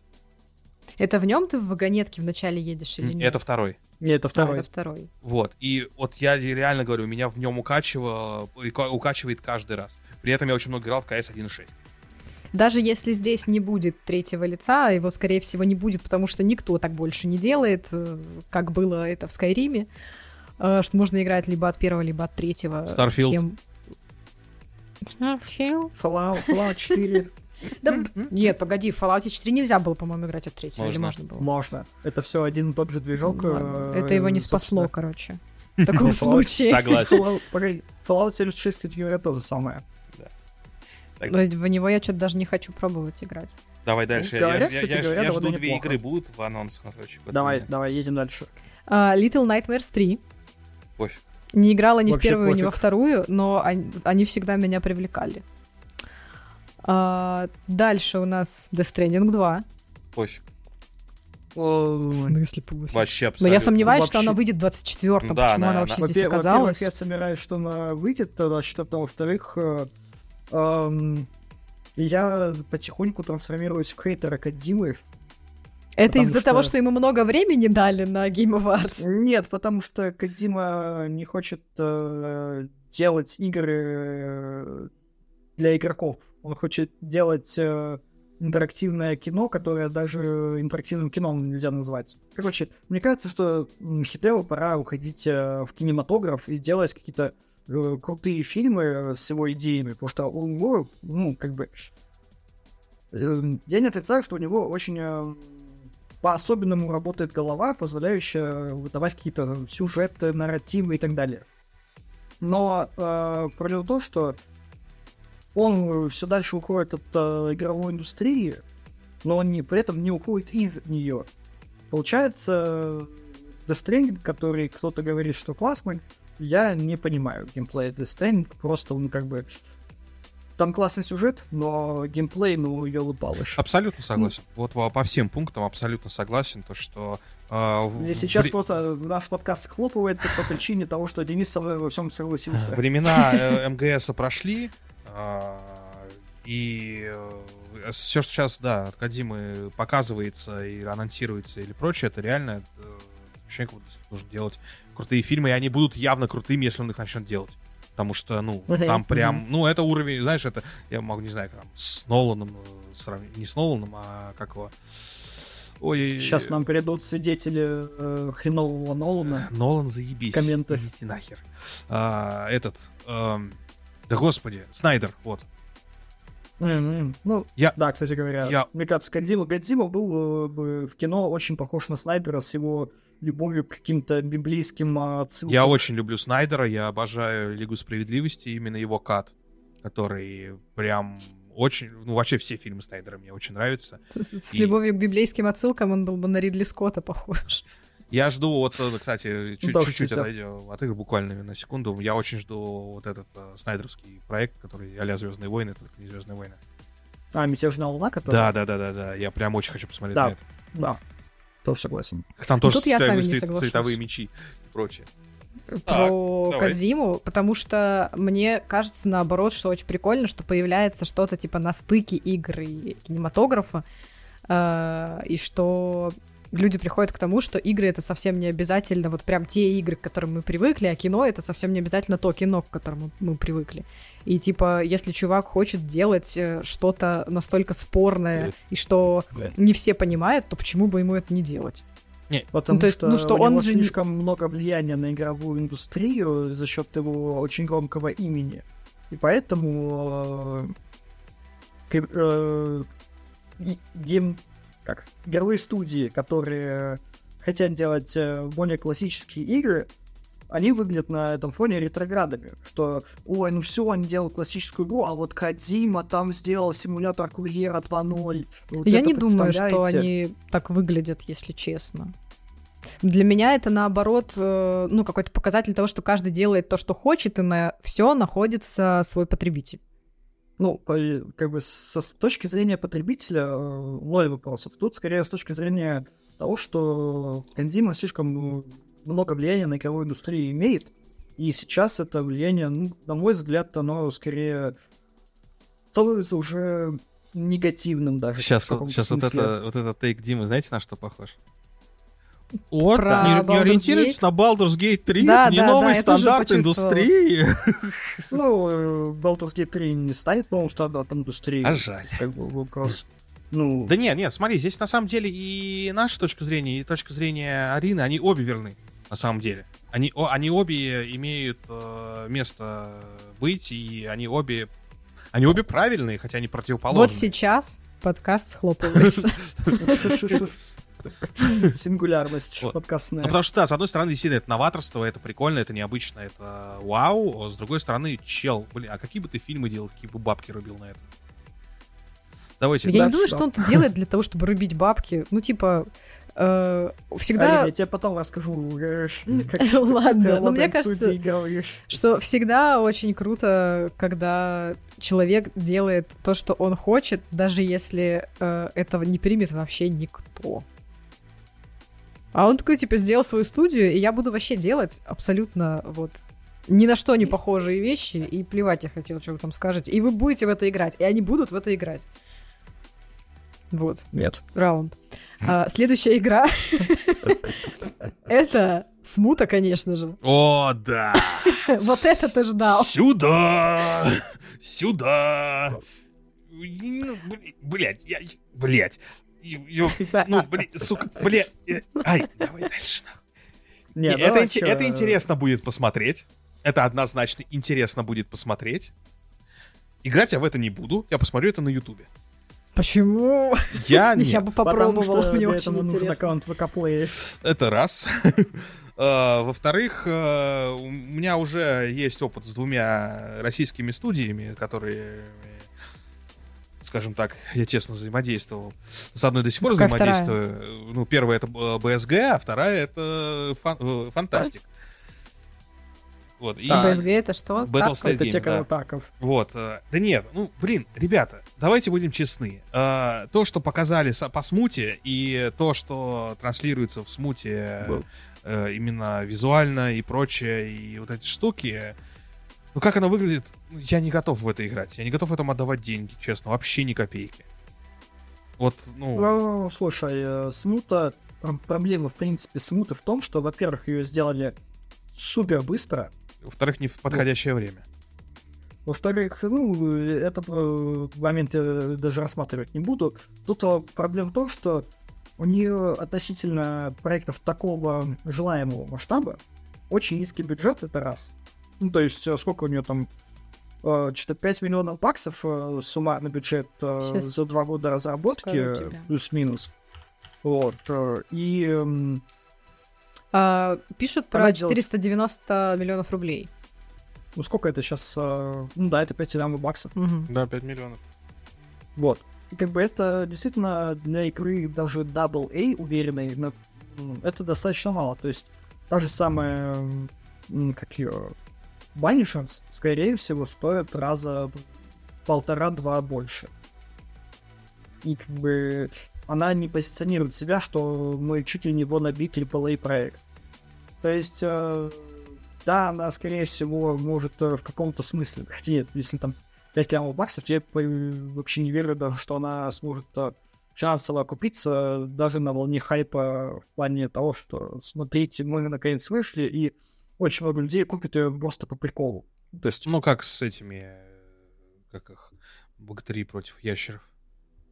Это в нем ты в вагонетке вначале едешь или нет? Это второй. Не, это второй. А, это второй. Вот. И вот я реально говорю, меня в нем укачивало, укачивает каждый раз. При этом я очень много играл в CS 1.6. Даже если здесь не будет третьего лица, его, скорее всего, не будет, потому что никто так больше не делает, э, как было это в Скайриме, э, что можно играть либо от первого, либо от третьего. Starfield. Всем... Starfield. Fallout, Fallout 4. Да, нет, погоди, в Fallout 4 нельзя было, по-моему, играть от третьего, можно. или можно было? Можно. Это все один и тот же движок. Э, это его не спасло, короче. В таком случае. Согласен. Fallout 76, кстати говоря, то же самое. В него я что-то даже не хочу пробовать играть. Давай дальше. Ну, говорят, я, я, жду две неплохо. игры будут в анонсах. Давай, давай, едем дальше. Uh, Little Nightmares 3. Пофиг. Не играла ни Вообще в первую, пофиг. ни во вторую, но они, они всегда меня привлекали. А, дальше у нас Death Stranding 2. Пофиг. В смысле пофиг? Вообще абсолютно. Но я сомневаюсь, вообще... что она выйдет 24-м. Да, Почему она, она вообще она... здесь оказалась? Во-первых, я сомневаюсь, что она выйдет 24-м. Во-вторых, э, эм, я потихоньку трансформируюсь в хейтера Кадзимы. Это из-за что... того, что ему много времени дали на Game Awards? Нет, потому что Кадзима не хочет э, делать игры э, для игроков. Он хочет делать э, интерактивное кино, которое даже интерактивным кино нельзя назвать. Короче, мне кажется, что Хитео пора уходить э, в кинематограф и делать какие-то э, крутые фильмы с его идеями, потому что него, ну, как бы... Э, я не отрицаю, что у него очень э, по-особенному работает голова, позволяющая выдавать какие-то сюжеты, нарративы и так далее. Но э, в том, что он все дальше уходит от э, игровой индустрии, но он не, при этом не уходит из нее. Получается, Death Stranding, который кто-то говорит, что классный, я не понимаю геймплей Death Stranding, просто он как бы... Там классный сюжет, но геймплей, ну, ее лупалыш. Абсолютно согласен. Ну, вот по всем пунктам абсолютно согласен, то что... Э, в... Сейчас просто наш подкаст схлопывается по причине того, что Денис со мной во всем согласился. Времена э, МГСа прошли, и э, все, что сейчас, да, от Кадимы показывается и анонсируется или прочее, это реально э, человек должен делать крутые фильмы, и они будут явно крутыми, если он их начнет делать. Потому что, ну, там прям, ну, это уровень, знаешь, это, я могу, не знаю, там, с Ноланом э, сравнить, не с Ноланом, а как его... Ой, Сейчас нам придут свидетели э, хренового Нолана. Нолан, заебись. Комменты. Идите нахер. А, этот... Э, да господи, Снайдер, вот. Mm-hmm. Ну, я... да, кстати говоря, я... мне кажется, Годзилла, Годзилла был э, бы в кино очень похож на Снайдера с его любовью к каким-то библейским отсылкам. Я очень люблю Снайдера, я обожаю Лигу Справедливости, именно его кат, который прям очень, ну вообще все фильмы Снайдера мне очень нравятся. С, с и... любовью к библейским отсылкам он был бы на Ридли Скотта похож. Я жду вот, э, кстати, чуть-чуть отойдем от игр, буквально на секунду. Я очень жду вот этот э, снайдерский проект, который а-ля Звездные войны, только не Звездные войны. А, Мятежная Луна, который? Да, да, да, да, да. Я прям очень хочу посмотреть да, на это. Да, тоже согласен. Там тоже Тут я с вами не цветовые мечи и прочее. Про так, Кадзиму, потому что мне кажется, наоборот, что очень прикольно, что появляется что-то типа на стыке игры и кинематографа, э, и что люди приходят к тому, что игры это совсем не обязательно вот прям те игры, к которым мы привыкли, а кино это совсем не обязательно то кино, к которому мы привыкли. И типа, если чувак хочет делать э, что-то настолько спорное и что не все понимают, то почему бы ему это не делать? Нет, потому ну, то есть, что, ну, что у он него же слишком много влияния на игровую индустрию за счет его очень громкого имени. И поэтому э, э, гейм, как, игровые студии, которые хотят делать э, более классические игры, они выглядят на этом фоне ретроградами, что, ой, ну все, они делают классическую игру, а вот Кадима там сделал симулятор курьера 2.0. Вот Я не думаю, что они так выглядят, если честно. Для меня это наоборот, э, ну, какой-то показатель того, что каждый делает то, что хочет, и на все находится свой потребитель. Ну, как бы со, с точки зрения потребителя, э, ноль вопросов. Тут скорее с точки зрения того, что Конзима слишком ну, много влияния на игровую индустрию имеет. И сейчас это влияние, ну, на мой взгляд, оно скорее становится уже негативным даже. Сейчас, сейчас вот это, вот это тейк Димы, знаете, на что похож? Вот, не, не ориентируйтесь на Baldur's Gate 3, да, это не да, новый да, стандарт индустрии. Ну, э, Baldur's Gate 3 не станет новым стандартом индустрии. А жаль. Как бы вопрос. Ну... Да нет, нет, смотри, здесь на самом деле и наша точка зрения, и точка зрения Арины, они обе верны, на самом деле. Они, о, они обе имеют э, место быть, и они обе, они обе правильные, хотя они противоположные. Вот сейчас подкаст схлопывается. Сингулярность вот. подкастная. Ну, потому что, да, с одной стороны, действительно, это новаторство, это прикольно, это необычно, это вау. А с другой стороны, чел, блин, а какие бы ты фильмы делал, какие бы бабки рубил на это? Давайте. Я не думаю, что он это делает для того, чтобы рубить бабки. Ну, типа, э, всегда... я тебе потом расскажу. Ладно, но мне кажется, что всегда очень круто, когда человек делает то, что он хочет, даже если э, этого не примет вообще никто. А он такой, типа, сделал свою студию, и я буду вообще делать абсолютно вот ни на что не похожие вещи, и плевать я хотел, что вы там скажете. И вы будете в это играть, и они будут в это играть. Вот. Нет. Раунд. А, следующая игра. Это смута, конечно же. О, да. Вот это ты ждал. Сюда! Сюда! Блять, я... Блять. Ну, блин, сука, блин. Э, ай, давай дальше. Нет, это, ин- это интересно будет посмотреть. Это однозначно интересно будет посмотреть. Играть я в это не буду. Я посмотрю это на Ютубе. Почему? Я нет. Я бы попробовал, мне очень интересно. аккаунт VK Это раз. Uh, во-вторых, uh, у меня уже есть опыт с двумя российскими студиями, которые скажем так, я тесно взаимодействовал. С одной до сих пор Какая взаимодействую. Вторая? Ну, первая это BSG, а вторая это фан- э, Фантастик. Вот, и... BSG это что? Battlestate это те, да. Таков. Вот. Э, да нет, ну, блин, ребята, давайте будем честны. Э, то, что показали по смуте, и то, что транслируется в смуте именно визуально и прочее, и вот эти штуки, ну, как оно выглядит, я не готов в это играть. Я не готов этому отдавать деньги, честно, вообще ни копейки. Вот, ну... Ну, слушай, э, смута... Проблема, в принципе, смуты в том, что, во-первых, ее сделали супер быстро. Во-вторых, не в подходящее ну, время. Во-вторых, ну, это э, момент я даже рассматривать не буду. Тут э, проблема в том, что у нее относительно проектов такого желаемого масштаба очень низкий бюджет, это раз. Ну, то есть, э, сколько у нее там э, что-то 5 миллионов баксов э, суммарный бюджет Сейчас за два года разработки, плюс-минус. Вот. И... Эм, а, пишут про 490 миллионов рублей. Ну, сколько это сейчас? Ну да, это 5 миллионов баксов. Угу. Да, 5 миллионов. Вот. И как бы это действительно для игры даже Double A уверенной, но это достаточно мало. То есть та же самая, как ее, Банишерс, скорее всего, стоит раза полтора-два больше. И как бы она не позиционирует себя, что мы чуть ли не wannabe AAA проект. То есть, э, да, она, скорее всего, может э, в каком-то смысле, хотя если там 5 лямов баксов, я вообще не верю даже, что она сможет э, финансово окупиться даже на волне хайпа в плане того, что смотрите, мы наконец вышли, и очень много людей купит ее просто по приколу. То есть... Ну, как с этими, как их, богатыри против ящеров.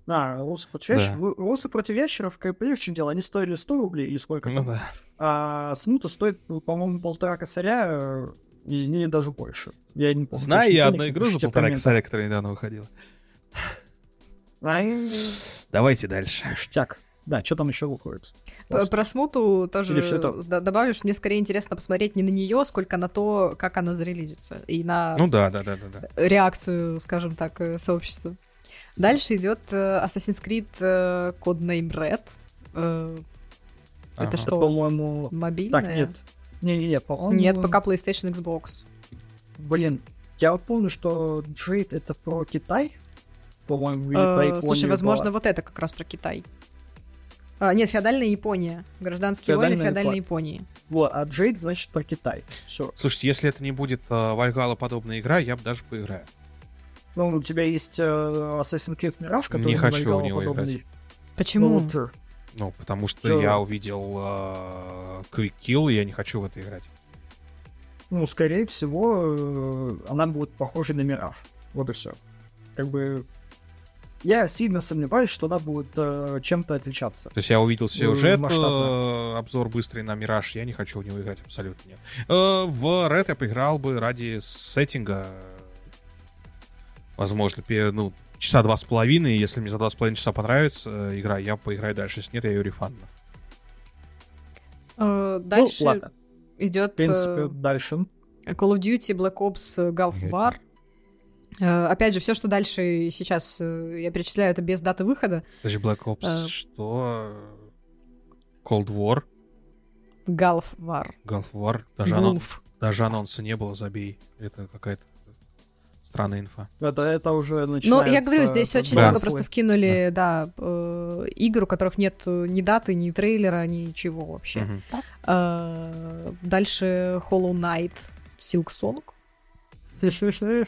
А, русы против ящеров. Да. Русы против ящеров, как чем дело? Они стоили 100 рублей или сколько? Ну да. А смута стоит, ну, по-моему, полтора косаря. И даже больше. Я не помню. Знаю я одну игру за полтора косаря, которая недавно выходила. Давайте дальше. Штяк. Да, что там еще выходит? Про смуту тоже добавлю, что мне скорее интересно посмотреть не на нее, сколько на то, как она зарелизится. И на ну, да, да, да, да, да. реакцию, скажем так, э, сообщества. Дальше идет э, Assassin's Creed э, Codename Red. Это что, по-моему... Мобильная? Так, нет. Не-не-не, по-моему... Нет, пока PlayStation Xbox. Блин, я вот помню, что Джейд это про Китай, по-моему, или про Японию. Слушай, возможно, вот это как раз про Китай. А, нет, феодальная Япония. Гражданские войны феодальной Японии. Вот, а Джейд значит про Китай. Все. Слушайте, если это не будет э, Вальгала подобная игра, я бы даже поиграю. Ну, у тебя есть э, Assassin's Creed Mirage, который не хочу в него подобный. играть. Почему? Ну, вот, ну потому что Чё? я увидел э, Quick Kill, и я не хочу в это играть. Ну, скорее всего, э, она будет похожа на Мираж. Вот и все. Как бы я сильно сомневаюсь, что она будет э, чем-то отличаться. То есть я увидел сюжет, э, обзор быстрый на Мираж, я не хочу в него играть абсолютно нет. Э, в Red я поиграл бы ради сеттинга, возможно, ну, часа два с половиной, если мне за два с половиной часа понравится э, игра, я поиграю дальше, если нет, я ее рефанду. Uh, дальше ну, ладно. идет... В принципе, uh, дальше. Call of Duty, Black Ops, Gulf War. Э, опять же, все, что дальше сейчас э, я перечисляю, это без даты выхода. Даже Black Ops, uh, что? Cold War? Gulf War. Gulf War. Даже, анон... Даже анонса не было, забей. Это какая-то странная инфа. Это, это уже начинается... Ну, я говорю, здесь очень да. много просто вкинули, да, да э, игр, у которых нет ни даты, ни трейлера, ничего вообще. Угу. Э, дальше Hollow Knight, Silk Song.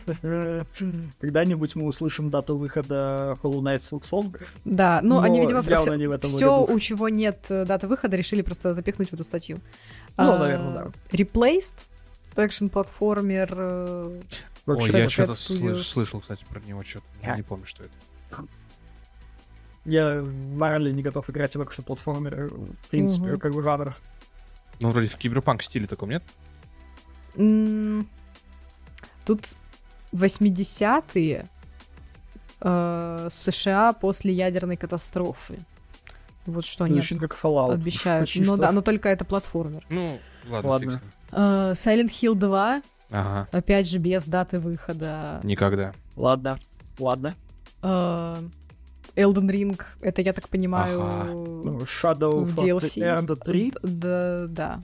Когда-нибудь мы услышим дату выхода Hollow Knight Silk Да, ну они, видимо, все, все у чего нет э, даты выхода, решили просто запихнуть в эту статью. Ну, а, наверное, да. Replaced, экшен-платформер. Ой, я что-то слышал, кстати, про него что-то. Я не помню, что это. Я морально не готов играть в экшен-платформер, в принципе, как бы жанр. Ну, вроде в киберпанк стиле таком, нет? Тут 80-е э, США после ядерной катастрофы. Вот что они как Fallout. обещают. Почти ну что. да, но только это платформер. Ну, ладно. ладно. Uh, Silent Hill 2. Ага. Опять же, без даты выхода. Никогда. Ладно, ладно. Uh, Elden Ring, это, я так понимаю, ага. Ну, Shadow в DLC. End 3? Да, да.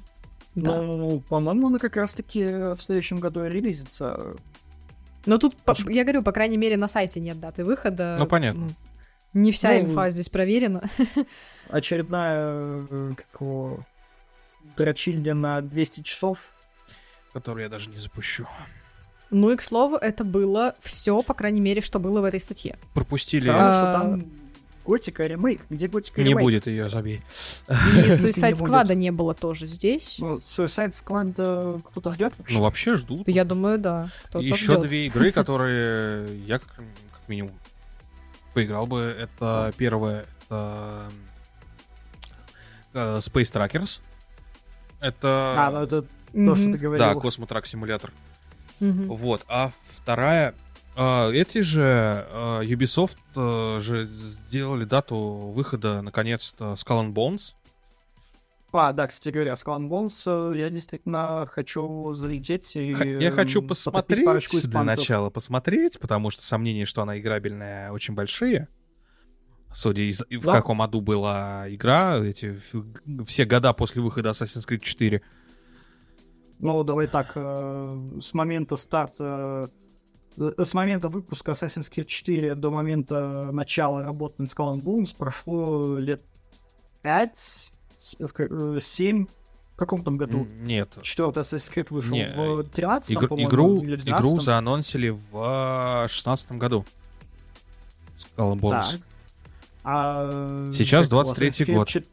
Да. Ну, по-моему, она как раз-таки в следующем году релизится. Но тут, по, я говорю, по крайней мере, на сайте нет даты выхода. Ну, понятно. Не вся ну, инфа здесь проверена. Очередная, как его, дрочильня на 200 часов. Которую я даже не запущу. Ну и, к слову, это было все, по крайней мере, что было в этой статье. Пропустили. А, что там Готика ремейк. Где Готика ремейк? Не будет ее, забей. И Suicide Squad не было тоже здесь. Ну, Suicide Squad э, кто-то ждет вообще? Ну, вообще ждут. Я думаю, да. Еще две игры, которые я как минимум поиграл бы. Это первое, это э, Space Trackers. Это... А, ну это то, что ты говорил. Да, Космотрак симулятор. Вот. А вторая а, эти же а, Ubisoft а, же сделали дату выхода, наконец-то, Skull and Bones. А, да, кстати говоря, Skull and Bones я действительно хочу залететь и... Я хочу посмотреть для начала, посмотреть, потому что сомнения, что она играбельная, очень большие. Судя из, да. в каком аду была игра, эти все года после выхода Assassin's Creed 4. Ну, давай так, э, с момента старта Э, с момента выпуска Assassin's Creed 4 до момента начала работы над Skull and Bones прошло лет 5, 7, в каком там году? Нет. Четвертый Assassin's Creed вышел Не, в 13 игр, игру, или 12 Игру заанонсили в 16 году. Skull and Bones. Так. А, Сейчас 23 год. 4,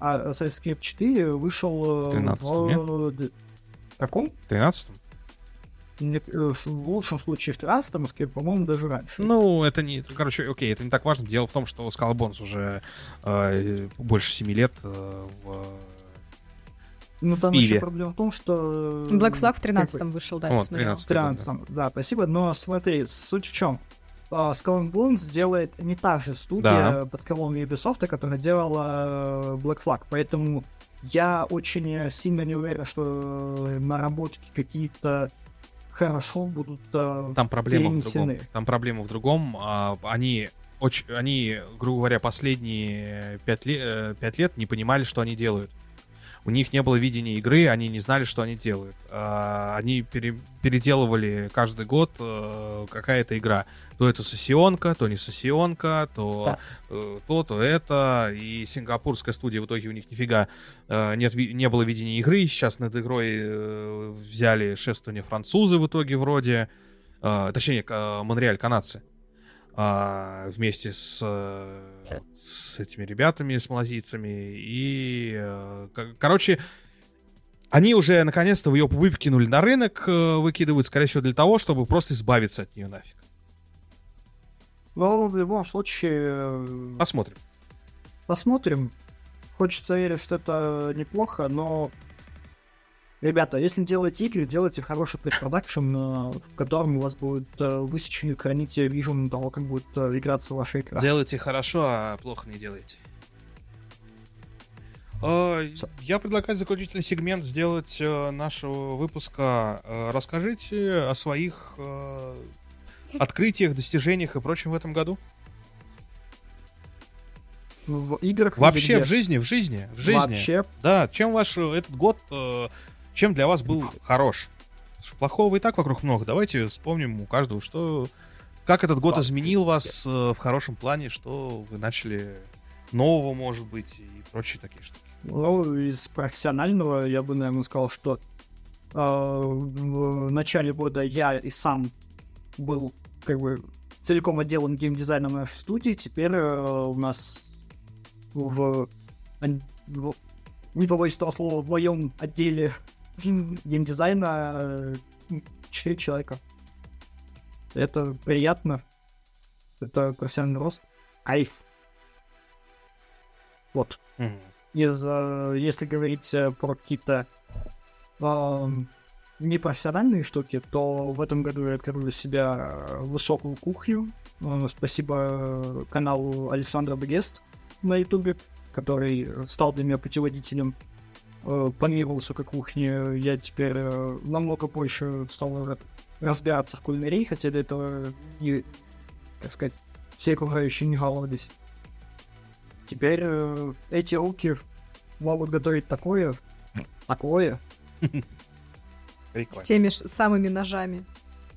а Assassin's Creed 4 вышел в 13 в... Нет? каком? 13 Э, в лучшем случае в 13 Москве, по-моему, даже раньше. Ну, это не... Короче, окей, это не так важно. Дело в том, что Skull Bones уже э, больше 7 лет э, в Ну, там пиве. еще проблема в том, что... Black Flag в как бы, 13-м вышел, да, О, я смотрела. 13-й. 13 да, спасибо. Но смотри, суть в чем? Skull and Bones делает не та же студия Да. под крылом Ubisoft, которая делала э, Black Flag. Поэтому я очень сильно не уверен, что наработки какие-то хорошо будут э, Там проблема в другом. перенесены. Там проблема в другом. А, Они, очень, они, грубо говоря, последние пять, ле- э, пять лет не понимали, что они делают. У них не было видения игры, они не знали, что они делают. А, Они пере- переделывали каждый год э, какая-то игра. То это сессионка, то не сессионка, то Да. э, то, то это. И сингапурская студия в итоге у них нифига э, нет, не было видения игры. Сейчас над игрой взяли шествование французы в итоге вроде. Э, точнее, Монреаль, канадцы. А, вместе с, э, с этими ребятами, с малазийцами. И, э, ко- короче, они уже наконец-то ее выкинули на рынок, э, выкидывают, скорее всего, для того, чтобы просто избавиться от нее нафиг. Но в любом случае, Посмотрим. посмотрим. Хочется верить, что это неплохо, но... Ребята, если делаете игры, делайте хороший предпродакшн, э, в котором у вас будет э, высечены, храните вижен того, как будет э, играться ваша игра. Делайте хорошо, а плохо не делайте. Я предлагаю заключительный сегмент сделать нашего выпуска. Расскажите о своих открытиях, достижениях и прочем в этом году. В играх Вообще в жизни, в жизни, в жизни. Вообще, Да, чем ваш этот год, чем для вас был хорош? Плохого и так вокруг много. Давайте вспомним у каждого, что как этот год изменил вас э, в хорошем плане, что вы начали нового, может быть, и прочие такие штуки. ну, из профессионального я бы, наверное, сказал, что э, в начале года я и сам был как бы целиком отделан геймдизайном нашей студии. Теперь э, у нас в, ан- в- не побоюсь этого слова, в моем отделе геймдизайна э, 4 человека. Это приятно. Это профессиональный рост. Кайф. Вот из, э, если говорить э, про какие-то эм, непрофессиональные штуки, то в этом году я открыл для себя э, высокую кухню. Э, Спасибо э, каналу Александра Бегест на ютубе, который стал для меня путеводителем э, по миру высокой кухни. Я теперь э, намного больше стал ра- разбираться в кулинарии, хотя до этого, не, как сказать, все окружающие не жаловались. Теперь э, эти руки могут готовить такое, такое, С теми ж самыми ножами.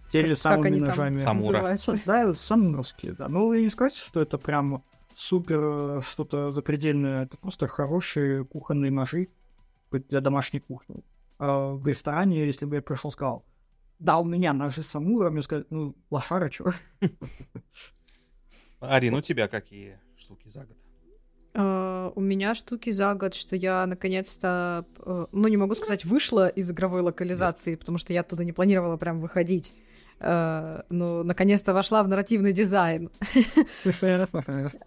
теми Как самыми они там ножами. Самура. называются. Да, самуровские, да. Ну, вы не скажете, что это прям супер э, что-то запредельное. Это просто хорошие кухонные ножи для домашней кухни. А в ресторане, если бы я пришел сказал, да, у меня ножи самура, мне сказать, ну, лошара, чё? Арина, у тебя какие штуки за год? Э, У меня штуки за год, что я наконец-то, э, ну не могу сказать, вышла из игровой локализации, потому что я оттуда не планировала прям выходить. Э, Но наконец-то вошла в нарративный дизайн.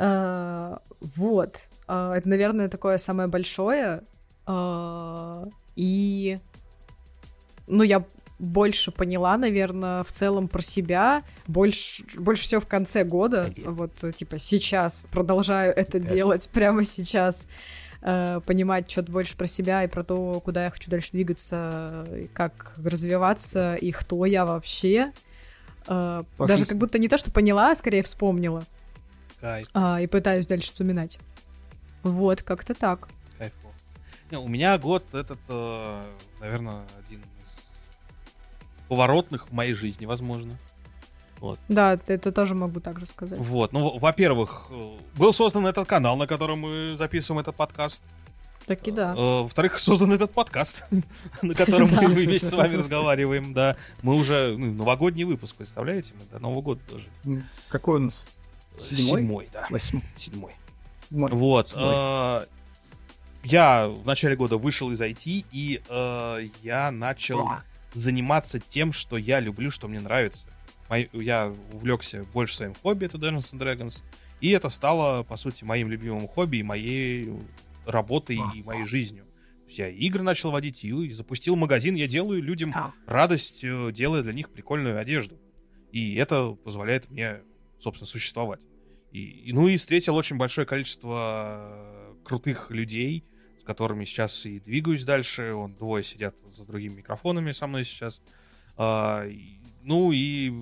Вот. Это, наверное, такое самое большое. Э, И... Ну, я больше поняла, наверное, в целом про себя. Больше, больше всего в конце года. Вот, типа, сейчас продолжаю это делать прямо сейчас. Э, Понимать что-то больше про себя и про то, куда я хочу дальше двигаться, как развиваться, и кто я вообще. Э, Даже как будто не то, что поняла, а скорее вспомнила. А, и пытаюсь дальше вспоминать. Вот, как-то так. Не, у меня год этот, э, наверное, один из поворотных в моей жизни, возможно. Да, это тоже могу так же сказать. Вот, ну, во- во-первых, э, был создан этот канал, на котором мы записываем этот подкаст. Так и да. Э, Во-вторых, создан этот подкаст, на котором мы вместе с вами разговариваем, да. Мы уже, ну, новогодний выпуск, представляете? Мы до Нового года тоже. Какой у нас? Седьмой? Седьмой, да. Восьмой. Седьмой. Вот. Я в начале года вышел из IT, и э, я начал заниматься тем, что я люблю, что мне нравится. Мой- Я увлекся больше своим хобби, это Dungeons and Dragons. И это стало, по сути, моим любимым хобби и моей работой и моей жизнью. я игры начал водить, и запустил магазин, я делаю людям радость, э, делая для них прикольную одежду. И это позволяет мне, собственно, существовать. И, ну и встретил очень большое количество крутых людей, с которыми сейчас и двигаюсь дальше. Он двое сидят за другими микрофонами со мной сейчас. А, ну и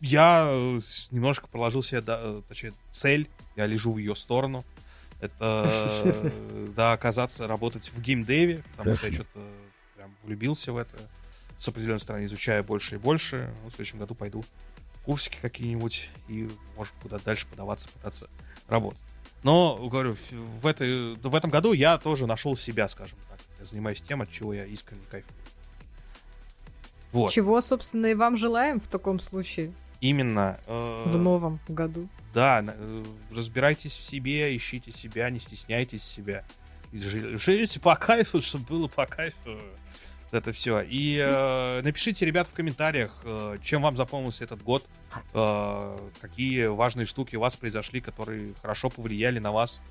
я э, немножко проложил себе, да, точнее, цель. Я лежу в ее сторону. Это, да, оказаться, работать в геймдеве, потому что я что-то прям влюбился в это. С определенной стороны изучаю больше и больше. Ну, в следующем году пойду курсики какие-нибудь и, может, куда дальше подаваться, пытаться работать. Но, говорю, в, этой, в этом году я тоже нашел себя, скажем так. Я занимаюсь тем, от чего я искренне кайфую. Вот. Чего, собственно, и вам желаем в таком случае. Именно. Э, в новом году. Да, э, разбирайтесь в себе, ищите себя, не стесняйтесь себя. Живите по кайфу, чтобы было по кайфу. Это все. И э, напишите, ребят, в комментариях, э, чем вам запомнился этот год, э, какие важные штуки у вас произошли, которые хорошо повлияли на вас.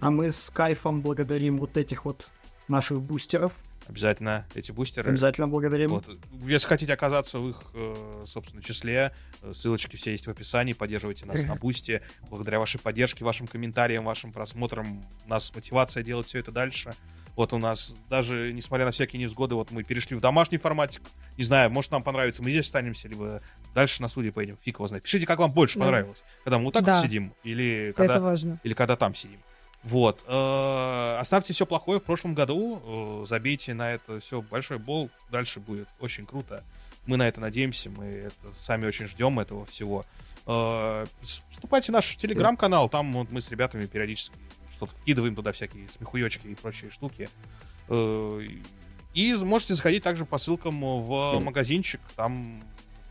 А мы с кайфом благодарим вот этих вот наших бустеров, Обязательно эти бустеры. Обязательно благодарим. Вот. Если хотите оказаться в их, э, собственно, числе, э, ссылочки все есть в описании. Поддерживайте нас на бусте. Благодаря вашей поддержке, вашим комментариям, вашим просмотрам у нас мотивация делать все это дальше. Вот у нас даже, несмотря на всякие невзгоды, вот мы перешли в домашний форматик. Не знаю, может нам понравится, мы здесь останемся, либо дальше на студии поедем. Фиг его знает. Пишите, как вам больше да. понравилось. Когда мы вот так да. вот сидим, или когда, это важно. или когда там сидим. Вот. Э, оставьте все плохое в прошлом году, э, забейте на это все большой бол, дальше будет очень круто. Мы на это надеемся, мы это сами очень ждем этого всего. Э, вступайте в наш телеграм-канал, там вот мы с ребятами периодически что-то вкидываем туда всякие смехуечки и прочие штуки. И можете заходить также по ссылкам в магазинчик, там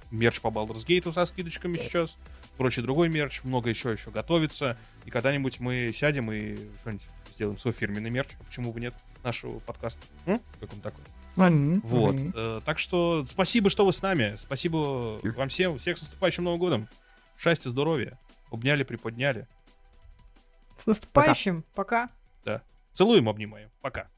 мерч по Baldur's Gate со скидочками сейчас прочий другой мерч, много еще еще готовится. И когда-нибудь мы сядем и что-нибудь сделаем свой фирменный мерч. Почему бы нет нашего подкаста? М? Как он такой? Mm-hmm. Вот. Mm-hmm. так что спасибо, что вы с нами. Спасибо вам всем. Всех с наступающим Новым годом. Счастья, здоровья. Обняли, приподняли. С наступающим. Пока. Пока. Да. Целуем, обнимаем. Пока.